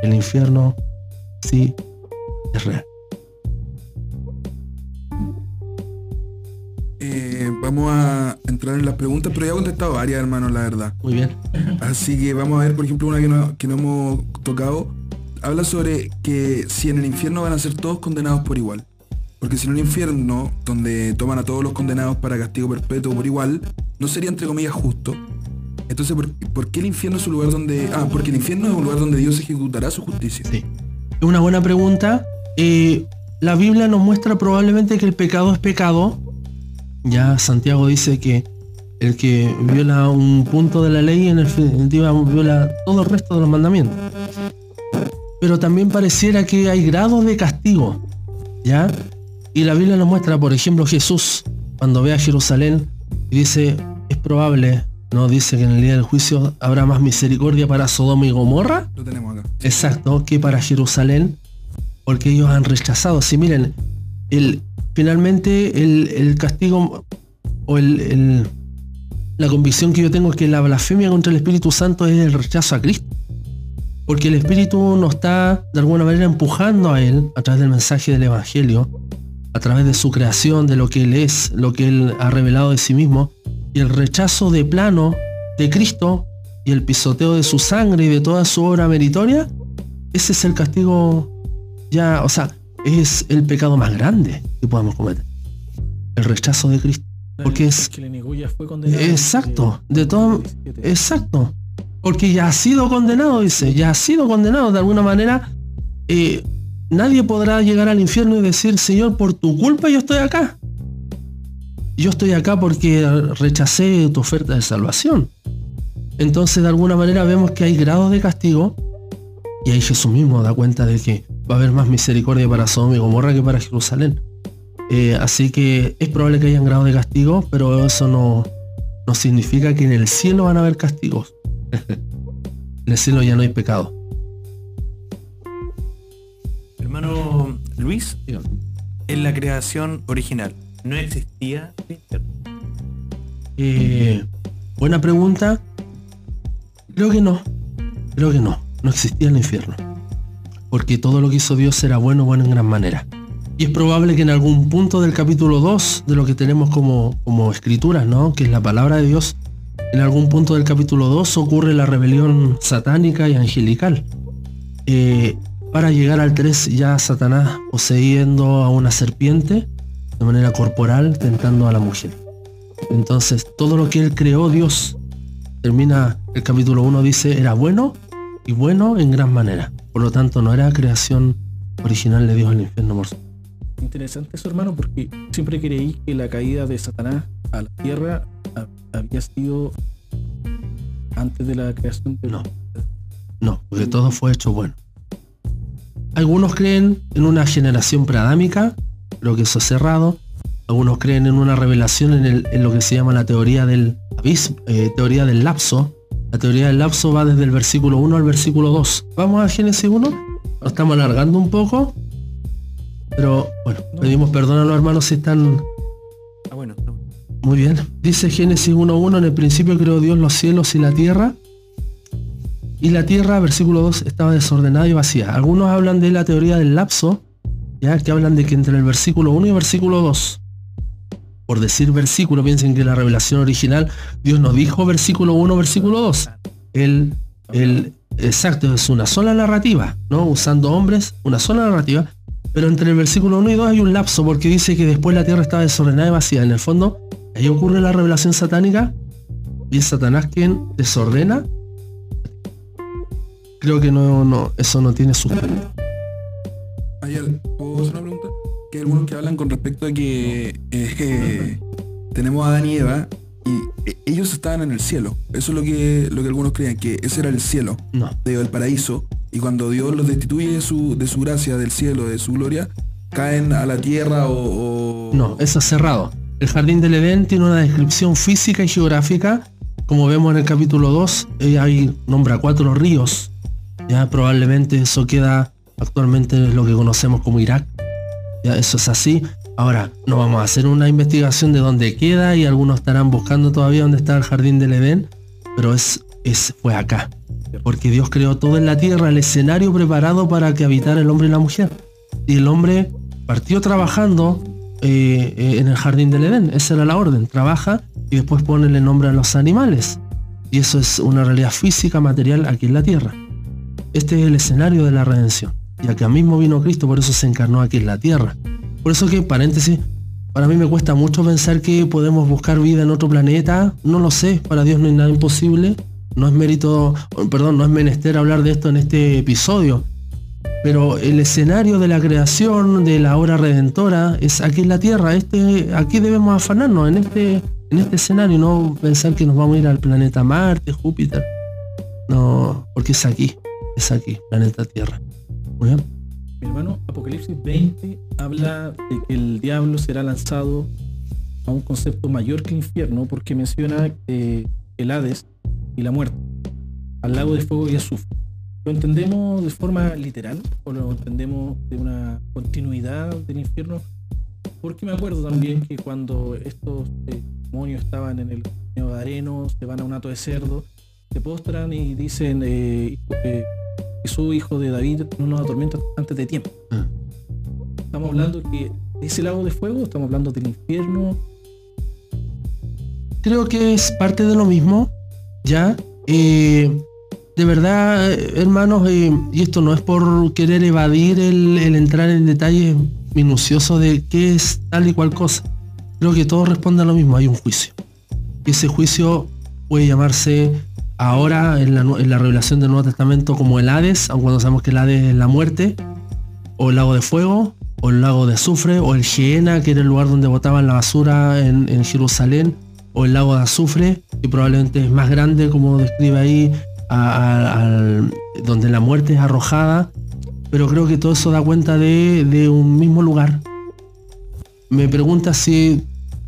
el infierno sí es real. Eh, vamos a entrar en las preguntas, pero ya he contestado varias, hermanos, la verdad. Muy bien. Así que vamos a ver, por ejemplo, una que no, que no hemos tocado. Habla sobre que si en el infierno van a ser todos condenados por igual. Porque si en un infierno, donde toman a todos los condenados para castigo perpetuo por igual, no sería entre comillas justo. Entonces, ¿por, qué el infierno es un lugar donde... Ah, porque el infierno es un lugar donde Dios ejecutará su justicia. Sí. Una buena pregunta. Eh, la Biblia nos muestra probablemente que el pecado es pecado. Ya Santiago dice que el que viola un punto de la ley en definitiva viola todo el resto de los mandamientos. Pero también pareciera que hay grados de castigo. ¿Ya? Y la Biblia nos muestra, por ejemplo, Jesús, cuando ve a Jerusalén, y dice, es probable, ¿no? Dice que en el día del juicio habrá más misericordia para Sodoma y Gomorra. Lo tenemos acá. Exacto, que para Jerusalén, porque ellos han rechazado. Si miren, el, finalmente el, el castigo o el, el- la convicción que yo tengo es que la blasfemia contra el Espíritu Santo es el rechazo a Cristo. Porque el Espíritu nos está de alguna manera empujando a Él a través del mensaje del Evangelio, a través de su creación, de lo que Él es, lo que Él ha revelado de sí mismo, y el rechazo de plano de Cristo y el pisoteo de su sangre y de toda su obra meritoria, ese es el castigo ya, o sea, es el pecado más grande que podamos cometer. El rechazo de Cristo. Porque es- que le negó ya fue condenado. Exacto, de todo, 17. exacto. Porque ya ha sido condenado, dice, ya ha sido condenado de alguna manera. eh, nadie podrá llegar al infierno y decir, Señor, por tu culpa yo estoy acá. Yo estoy acá porque rechacé tu oferta de salvación. Entonces, de alguna manera vemos que hay grados de castigo y ahí Jesús mismo da cuenta de que va a haber más misericordia para Sodoma y Gomorra que para Jerusalén. Eh, así que es probable que hayan grados de castigo, pero eso no, no significa que en el cielo van a haber castigos. En el cielo ya no hay pecado. Hermano Luis, en la creación original, ¿no existía el infierno? Eh, buena pregunta. Creo que no. Creo que no. No existía el infierno. Porque todo lo que hizo Dios era bueno, bueno en gran manera. Y es probable que en algún punto del capítulo 2 de lo que tenemos como, como escrituras, ¿no? Que es la palabra de Dios, en algún punto del capítulo 2 ocurre la rebelión satánica y angelical. Eh, para llegar al 3 ya Satanás poseyendo a una serpiente de manera corporal, tentando a la mujer. Entonces, todo lo que él creó, Dios, termina el capítulo 1, dice, era bueno y bueno en gran manera. Por lo tanto, no era creación original de Dios el infierno por Interesante eso, hermano, porque siempre creí que la caída de Satanás a la tierra había sido antes de la creación de No. No, porque todo fue hecho bueno. Algunos creen en una generación preadámica, creo que eso es cerrado. Algunos creen en una revelación en, el- en lo que se llama la teoría del abismo, eh, teoría del lapso. La teoría del lapso va desde el versículo 1 al versículo 2. Vamos a Génesis 1. Lo estamos alargando un poco. Pero bueno, pedimos perdón a los hermanos si están muy bien. Dice Génesis 1.1, en el principio creó Dios los cielos y la tierra. Y la tierra, versículo 2, estaba desordenada y vacía. Algunos hablan de la teoría del lapso, ya que hablan de que entre el versículo 1 y el versículo 2, por decir versículo, piensen que la revelación original, Dios nos dijo versículo 1, versículo 2. El, el, exacto, es una sola narrativa, ¿no? Usando hombres, una sola narrativa. Pero entre el versículo 1 y 2 hay un lapso porque dice que después la tierra estaba desordenada y vacía. En el fondo, ahí ocurre la revelación satánica y es Satanás quien desordena. Creo que no, no, eso no tiene sustento. Al- ¿Puedo hacer una pregunta? Que hay algunos que hablan con respecto a que eh, tenemos a Adán y Eva y eh, ellos estaban en el cielo. Eso es lo que, lo que algunos creían, que ese era el cielo, No, del paraíso. Y cuando Dios los destituye de su, de su gracia, del cielo, de su gloria, caen a la tierra o... o- no, eso es cerrado. El jardín del Edén tiene una descripción física y geográfica como vemos en el capítulo 2, hay nombra cuatro ríos. Ya probablemente eso queda actualmente en lo que conocemos como Irak. Ya eso es así. Ahora, no vamos a hacer una investigación de dónde queda y algunos estarán buscando todavía dónde está el jardín del Edén, pero es, es fue acá. Porque Dios creó todo en la tierra, el escenario preparado para que habitara el hombre y la mujer. Y el hombre partió trabajando eh, eh, en el jardín del Edén. Esa era la orden. Trabaja y después pone el nombre a los animales. Y eso es una realidad física, material aquí en la tierra. Este es el escenario de la redención. Y acá mismo vino Cristo, por eso se encarnó aquí en la tierra. Por eso que, paréntesis, para mí me cuesta mucho pensar que podemos buscar vida en otro planeta. No lo sé, para Dios no hay nada imposible. No es mérito, perdón, no es menester hablar de esto en este episodio. Pero el escenario de la creación, de la obra redentora, es aquí en la Tierra. Este, aquí debemos afanarnos en este, en este escenario, no pensar que nos vamos a ir al planeta Marte, Júpiter. No, porque es aquí, es aquí, planeta Tierra. Muy bien. Mi hermano, Apocalipsis 20 habla de que el diablo será lanzado a un concepto mayor que el infierno, porque menciona eh, el Hades y la muerte, al lago de fuego y azufre. ¿Lo entendemos de forma literal o lo entendemos de una continuidad del infierno? Porque me acuerdo también que cuando estos eh, demonios estaban en el de areno, se van a un hato de cerdo, se postran y dicen eh, eh, Jesús, hijo de David, no nos atormenta antes de tiempo. Ah. Estamos hablando que ese lago de fuego, estamos hablando del infierno. Creo que es parte de lo mismo, ya. Eh, de verdad, hermanos, eh, y esto no es por querer evadir el, entrar en detalles minuciosos de qué es tal y cual cosa. Creo que todo responde a lo mismo, hay un juicio. Y ese juicio puede llamarse ahora en la, revelación del Nuevo Testamento como el Hades, aun cuando sabemos que el Hades es la muerte, o el lago de fuego, o el lago de azufre, o el Geena, que era el lugar donde botaban la basura en, en Jerusalén, o el lago de azufre, que probablemente es más grande, como describe ahí donde la muerte es arrojada, pero creo que todo eso da cuenta de, un mismo lugar. Me pregunta si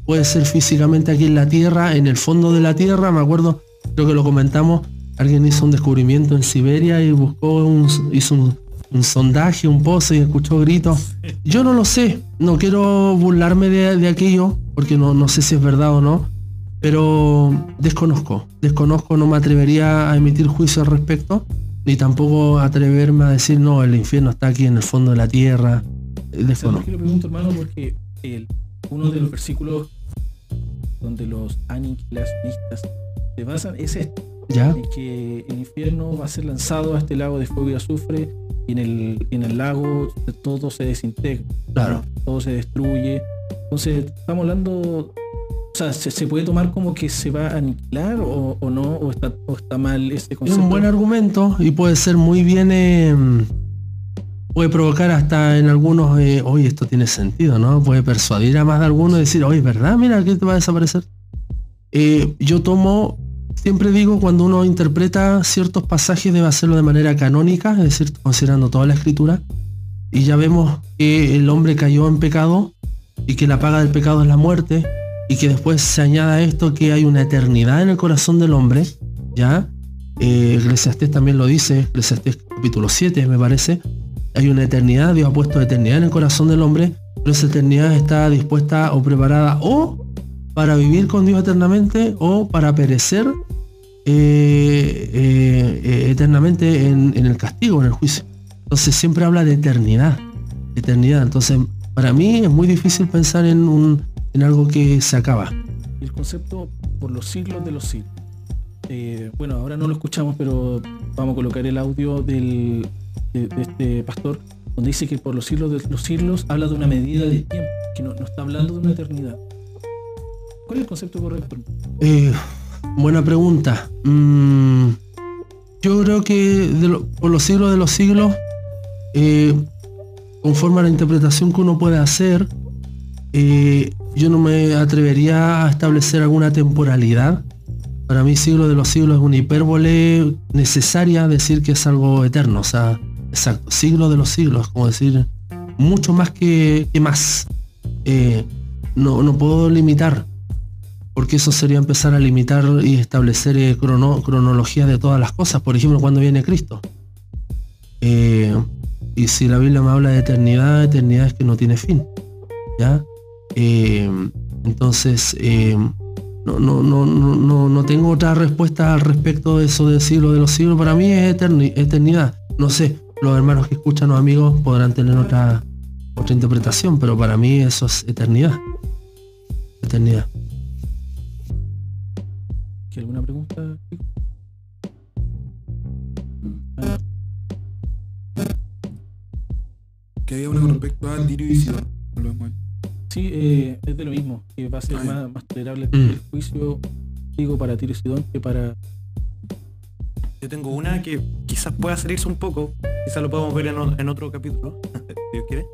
puede ser físicamente aquí en la Tierra, en el fondo de la Tierra, me acuerdo, creo que lo comentamos, alguien hizo un descubrimiento en Siberia y buscó un, hizo un, sondaje, un pozo y escuchó gritos. Yo no lo sé, no quiero burlarme de, aquello, porque no, no sé si es verdad o no, pero desconozco, desconozco, no me atrevería a emitir juicio al respecto, ni tampoco atreverme a decir, no, el infierno está aquí en el fondo de la tierra. Desconozco. lo pregunto, hermano, porque uno de los versículos donde los aniquilacionistas se basan es este. ¿Ya? que el infierno va a ser lanzado a este lago de fuego y azufre y en el, en el lago todo se desintegra. Claro. Todo se destruye. Entonces, estamos hablando o sea, ¿se, puede tomar como que se va a aniquilar o, no? ¿O está, está, mal ese concepto? Es un buen argumento y puede ser muy bien... Em, puede provocar hasta en algunos, eh, oye, esto tiene sentido, ¿no? Puede persuadir a más de algunos y decir, oye, ¿verdad? Mira, que te va a desaparecer. Eh, yo tomo, siempre digo, cuando uno interpreta ciertos pasajes debe hacerlo de manera canónica, es decir, considerando toda la escritura. Y ya vemos que el hombre cayó en pecado y que la paga del pecado es la muerte y que después se añada esto que hay una eternidad en el corazón del hombre, ¿ya? Eh, Eclesiastés también lo dice, Eclesiastés capítulo 7 me parece, hay una eternidad, Dios ha puesto eternidad en el corazón del hombre, pero esa eternidad está dispuesta o preparada o para vivir con Dios eternamente o para perecer eh, eh, eternamente en, en, el castigo, en el juicio. Entonces siempre habla de eternidad, eternidad. Entonces para mí es muy difícil pensar en un, en algo que se acaba. El concepto por los siglos de los siglos. Eh, bueno, ahora no lo escuchamos, pero vamos a colocar el audio del, de, este pastor, donde dice que por los siglos de los siglos habla de una medida de tiempo, que no, está hablando de una eternidad. ¿Cuál es el concepto correcto? Eh, buena pregunta. Mm, yo creo que por los siglos de los siglos, eh, conforme a la interpretación que uno puede hacer, yo no me atrevería a establecer alguna temporalidad. Para mí siglo de los siglos es una hipérbole necesaria decir que es algo eterno. O sea, exacto, siglo de los siglos, como decir mucho más que, más. Eh, no, no puedo limitar. porque eso sería empezar a limitar y establecer eh, crono- cronologías de todas las cosas. Por ejemplo, cuando viene Cristo. Eh, y si la Biblia me habla de eternidad, eternidad es que no tiene fin. ¿Ya? Eh, entonces, eh, no, no, no, no, no, no tengo otra respuesta al respecto de eso del siglo de los siglos. Para mí es eterni- eternidad. No sé, los hermanos que escuchan los amigos podrán tener otra, otra interpretación, pero para mí eso es eternidad. Eternidad. ¿Qué, ¿Alguna pregunta? Que había una con respecto a Tiro y Sidón. No lo hemos hecho. Sí, eh, es de lo mismo, que va a ser más, más tolerable Mm. el juicio, digo, para Tiro y Sidón que para... Yo tengo una que quizás pueda salirse un poco, quizás lo podemos ver en, o- en otro capítulo, si Dios quiere.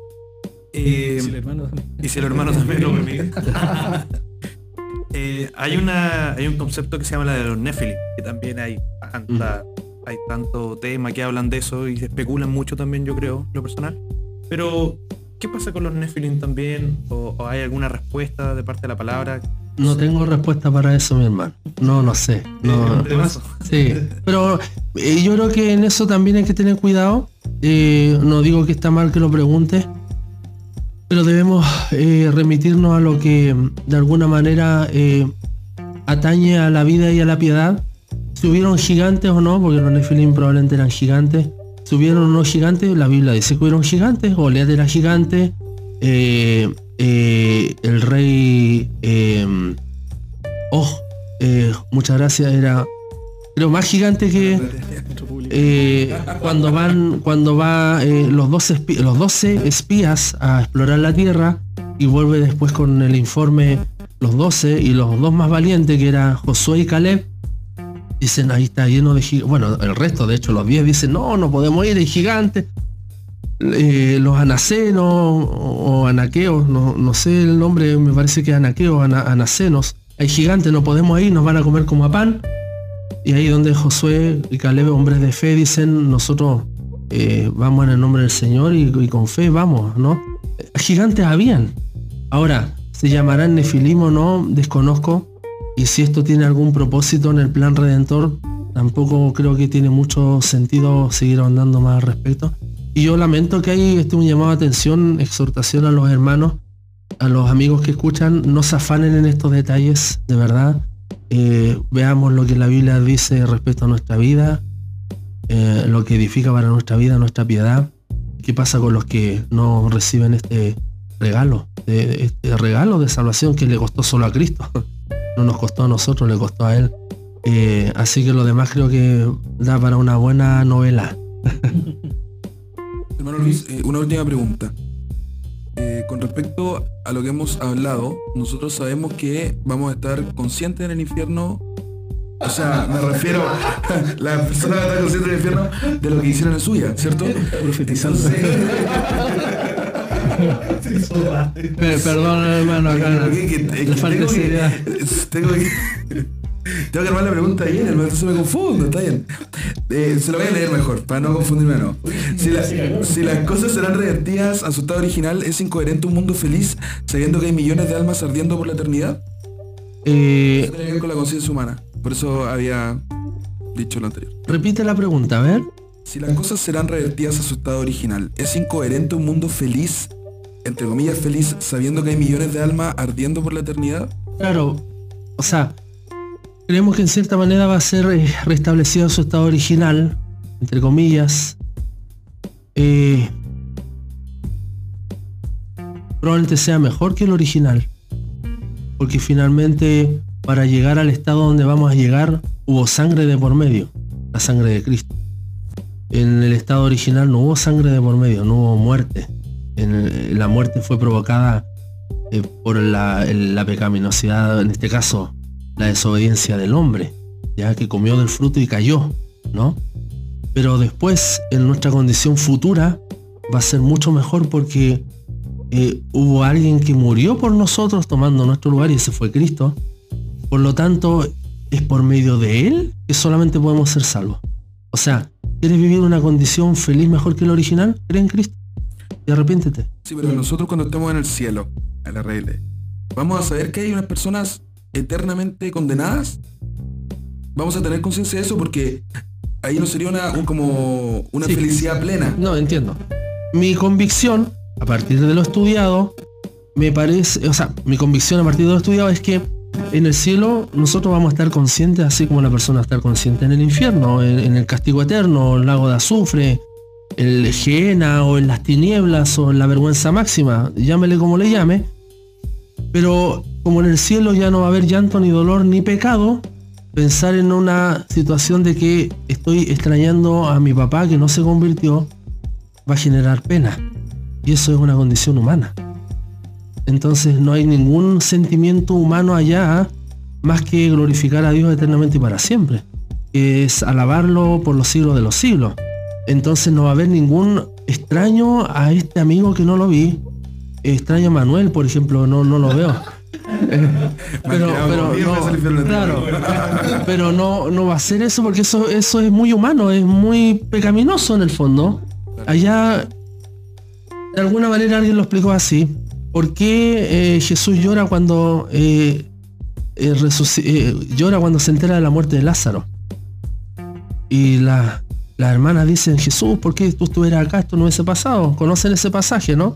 Eh, si el hermano también. y si el hermano también lo permite. Eh, hay una hay un concepto que se llama la de los Nephilim, que también hay tanta, hay tanto tema que hablan de eso y se especulan mucho también, yo creo, lo personal. Pero, ¿qué pasa con los Nephilim también? ¿O, o hay alguna respuesta de parte de la palabra? No tengo respuesta para eso, mi hermano. No, no sé. No, paso. sí. Pero eh, yo creo que en eso también hay que tener cuidado. Eh, no digo que está mal que lo pregunte, pero debemos eh, remitirnos a lo que de alguna manera eh, atañe a la vida y a la piedad. Si hubieron gigantes o no, porque los Nefilim probablemente eran gigantes. O no gigantes, la Biblia dice que hubieron gigantes. Goliat era gigante. eh, eh, el rey eh, oh, eh, muchas gracias, era creo más gigante que cuando van cuando va los 12 espi- los 12 espías a explorar la tierra y vuelve después con el informe los 12 y los dos más valientes que eran Josué y Caleb dicen ahí está lleno de gigantes bueno el resto de hecho los 10 dicen no no podemos ir hay gigantes eh, los anacenos o, anaqueos, no, no sé el nombre, me parece que anaqueos, ana- anacenos. Hay gigantes, no podemos ir, nos van a comer como a pan. Y ahí donde Josué y Caleb, hombres de fe, dicen, nosotros eh, vamos en el nombre del Señor y, y con fe vamos, ¿no? Gigantes habían. Ahora, ¿se llamarán Nefilim o no? Desconozco. Y si esto tiene algún propósito en el plan redentor, tampoco creo que tiene mucho sentido seguir ahondando más al respecto. Y yo lamento que hay este un llamado de atención, exhortación a los hermanos, a los amigos que escuchan, no se afanen en estos detalles, de verdad. Eh, veamos lo que la Biblia dice respecto a nuestra vida, eh, lo que edifica para nuestra vida, nuestra piedad. ¿Qué pasa con los que no reciben este regalo, este regalo de salvación que le costó solo a Cristo? No nos costó a nosotros, le costó a Él. Eh, así que lo demás creo que da para una buena novela. Hermano Luis, eh, una última pregunta. Eh, con respecto a lo que hemos hablado, nosotros sabemos que vamos a estar conscientes en el infierno. O sea, me refiero la persona va a estar consciente del infierno de lo que hicieron en suya, ¿cierto? Profetizando. Per- Perdón, hermano, acá tengo, que, tengo que armar la pregunta bien, hermano, se me confundo, está bien. Eh, se lo voy a leer mejor, para no confundirme no. Si, la- si las cosas serán revertidas a su estado original, ¿es incoherente un mundo feliz sabiendo que hay millones de almas ardiendo por la eternidad? Eh, Eso tiene que ver con la conciencia humana. Por eso había dicho lo anterior. repite la pregunta, a ver. Si las cosas serán revertidas a su estado original, ¿es incoherente un mundo feliz, entre comillas feliz, sabiendo que hay millones de almas ardiendo por la eternidad? Claro, o sea, creemos que en cierta manera va a ser eh, restablecido su estado original, entre comillas. Eh, probablemente sea mejor que el original. Porque finalmente, para llegar al estado donde vamos a llegar, hubo sangre de por medio, la sangre de Cristo. En el estado original no hubo sangre de por medio, no hubo muerte. La muerte fue provocada eh, por la pecaminosidad, en este caso, la desobediencia del hombre, ya que comió del fruto y cayó, ¿no? Pero después, en nuestra condición futura, va a ser mucho mejor porque eh, hubo alguien que murió por nosotros tomando nuestro lugar y ese fue Cristo. Por lo tanto, es por medio de Él que solamente podemos ser salvos. O sea, ¿quieres vivir una condición feliz mejor que la original? Cree en Cristo y arrepiéntete. Sí, pero nosotros cuando estemos en el cielo, a la regla, vamos a saber que hay unas personas eternamente condenadas? Vamos a tener conciencia de eso porque ahí no sería una, un- como una Sí. felicidad plena. No, entiendo. Mi convicción, a partir de lo estudiado, me parece, o sea, mi convicción a partir de lo estudiado es que en el cielo nosotros vamos a estar conscientes, así como la persona estar consciente en el infierno, en, en el castigo eterno, el lago de azufre, el Gehenna o en las tinieblas o en la vergüenza máxima, llámele como le llame. Pero como en el cielo ya no va a haber llanto, ni dolor, ni pecado, pensar en una situación de que estoy extrañando a mi papá que no se convirtió, va a generar pena. Y eso es una condición humana. Entonces no hay ningún sentimiento humano allá más que glorificar a Dios eternamente y para siempre. Es alabarlo por los siglos de los siglos. Entonces no va a haber ningún extraño a este amigo que no lo vi. Extraño a Manuel, por ejemplo, no, no lo veo. Eh, pero, no, claro, pero no, no va a ser eso porque eso, eso es muy humano, es muy pecaminoso en el fondo. Allá, de alguna manera alguien lo explicó así. ¿Por qué eh, Jesús llora cuando eh, eh, llora cuando se entera de la muerte de Lázaro? Y la, las hermanas dicen, Jesús, ¿por qué tú estuvieras acá? Esto no hubiese pasado. Conocen ese pasaje, ¿no?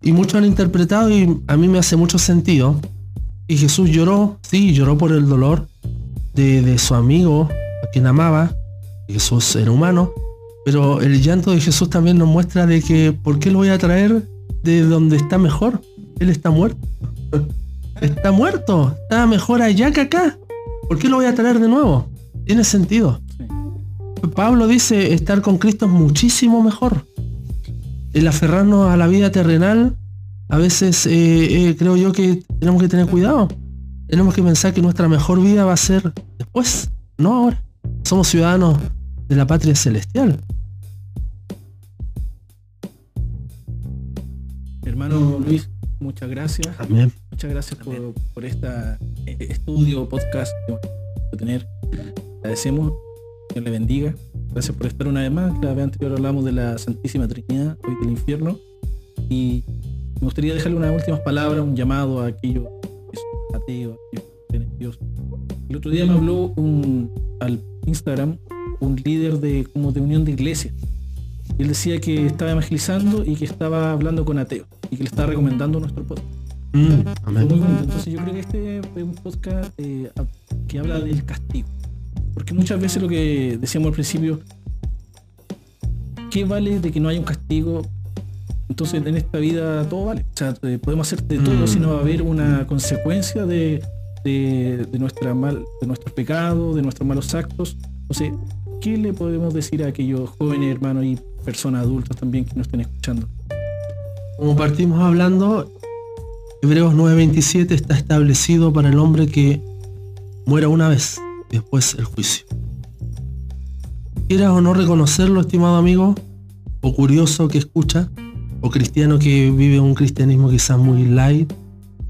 Y muchos han interpretado y a mí me hace mucho sentido. Y Jesús lloró, sí, lloró por el dolor de, de su amigo, a quien amaba. Jesús era humano. Pero el llanto de Jesús también nos muestra de que, ¿por qué lo voy a traer de donde está mejor? Él está muerto. Está muerto. Está mejor allá que acá. ¿Por qué lo voy a traer de nuevo? Tiene sentido. Pablo dice, estar con Cristo es muchísimo mejor. El aferrarnos a la vida terrenal, a veces eh, eh, creo yo que tenemos que tener cuidado. Tenemos que pensar que nuestra mejor vida va a ser después, no ahora. Somos ciudadanos de la patria celestial. Hermano Luis, muchas gracias. Amén. Muchas gracias por, por este estudio, podcast que vamos a tener. Agradecemos, Dios le bendiga. Gracias por estar una vez más. La vez anterior hablamos de la Santísima Trinidad, hoy del infierno. Y me gustaría dejarle unas últimas palabras, un llamado a aquellos que son ateos, aquellos que Dios. El otro día me habló un, al Instagram un líder de como de unión de iglesias. Y él decía que estaba evangelizando y que estaba hablando con ateos y que le estaba recomendando nuestro podcast. Mm. Entonces yo creo que este es un podcast eh, que habla del castigo. Porque muchas veces lo que decíamos al principio, ¿qué vale de que no haya un castigo? Entonces en esta vida todo vale. O sea, eh, podemos hacer de todo Mm. si no va a haber una consecuencia de, de, de nuestra mal, de nuestros pecados, de nuestros malos actos. Entonces, ¿qué le podemos decir a aquellos jóvenes hermanos y personas adultas también que nos estén escuchando? Como partimos hablando, Hebreos 9:27 está establecido para el hombre que muera una vez, después el juicio. Quieras o no reconocerlo, estimado amigo, o curioso que escucha, o cristiano que vive un cristianismo quizás muy light,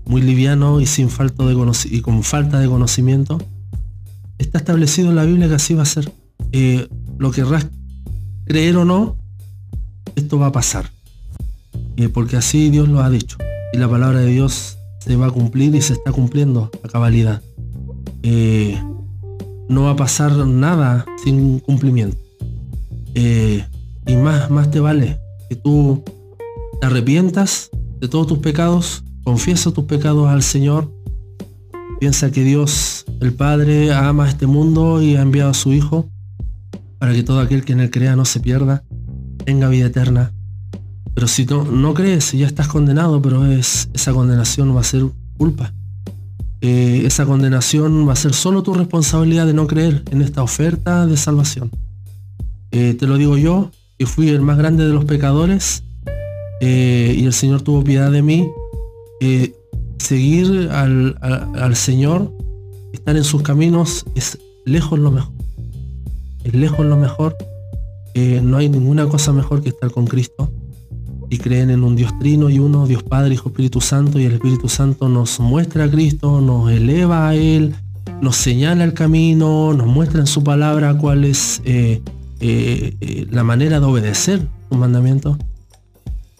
muy liviano y sin falta de y con falta de conocimiento, está establecido en la Biblia que así va a ser. Eh, lo querrás creer o no, esto va a pasar. Eh, porque así Dios lo ha dicho. Y la palabra de Dios se va a cumplir y se está cumpliendo a cabalidad. Eh, no va a pasar nada sin cumplimiento. Eh, y más, más te vale que tú te arrepientas de todos tus pecados, confiesa tus pecados al Señor, piensa que Dios, el Padre, ama este mundo y ha enviado a su Hijo para que todo aquel que en él crea no se pierda, tenga vida eterna. Pero si no, no crees, ya estás condenado, pero es, esa condenación va a ser culpa. Eh, esa condenación va a ser solo tu responsabilidad de no creer en esta oferta de salvación. Eh, te lo digo yo, que fui el más grande de los pecadores eh, y el Señor tuvo piedad de mí. Seguir al, al- Señor, estar en sus caminos, es lejos lo mejor. Es lejos lo mejor. No hay ninguna cosa mejor que estar con Cristo y creen en un Dios trino y uno, Dios Padre, Hijo, Espíritu Santo, y el Espíritu Santo nos muestra a Cristo, nos eleva a Él, nos señala el camino, nos muestra en su palabra cuál es eh, eh, eh, la manera de obedecer sus mandamientos.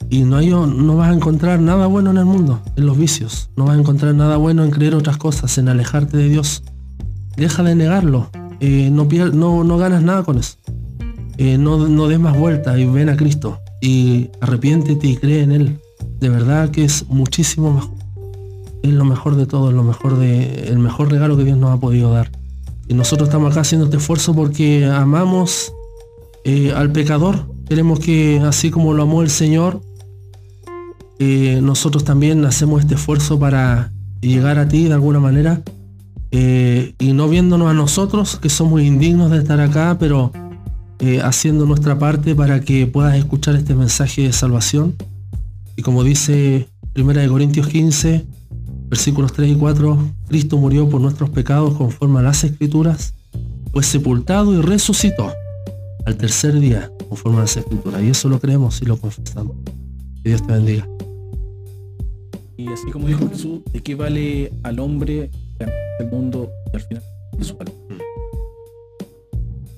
Y no, hay, no vas a encontrar nada bueno en el mundo, en los vicios. No vas a encontrar nada bueno en creer otras cosas, en alejarte de Dios. Deja de negarlo. No, no, no, ganas nada con eso. No, no des más vueltas y ven a Cristo. Y arrepiéntete y cree en Él. De verdad que es muchísimo mejor. Es lo mejor de todo, lo mejor de, el mejor regalo que Dios nos ha podido dar. Y nosotros estamos acá haciendo este esfuerzo porque amamos eh, al pecador. Queremos que así como lo amó el Señor, eh, nosotros también hacemos este esfuerzo para llegar a ti de alguna manera eh, y no viéndonos a nosotros que somos indignos de estar acá, pero haciendo nuestra parte para que puedas escuchar este mensaje de salvación. Y como dice 1 Corintios 15, versículos 3 y 4, Cristo murió por nuestros pecados conforme a las escrituras, fue sepultado y resucitó al tercer día conforme a las escrituras. Y eso lo creemos y lo confesamos. Que Dios te bendiga. Y así como dijo Jesús, ¿de qué vale al hombre el mundo y al final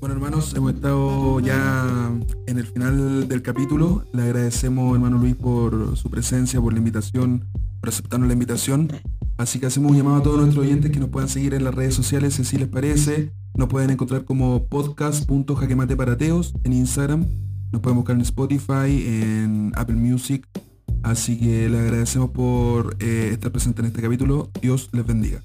Bueno hermanos, hemos estado ya en el final del capítulo. Le agradecemos hermano Luis por su presencia, por la invitación por aceptarnos la invitación. Así que hacemos un llamado a todos nuestros oyentes que nos puedan seguir en las redes sociales si les parece. Nos pueden encontrar como podcast.jaquemateparateos en Instagram. Nos pueden buscar en Spotify, en Apple Music. Así que les agradecemos por eh, estar presente en este capítulo. Dios les bendiga.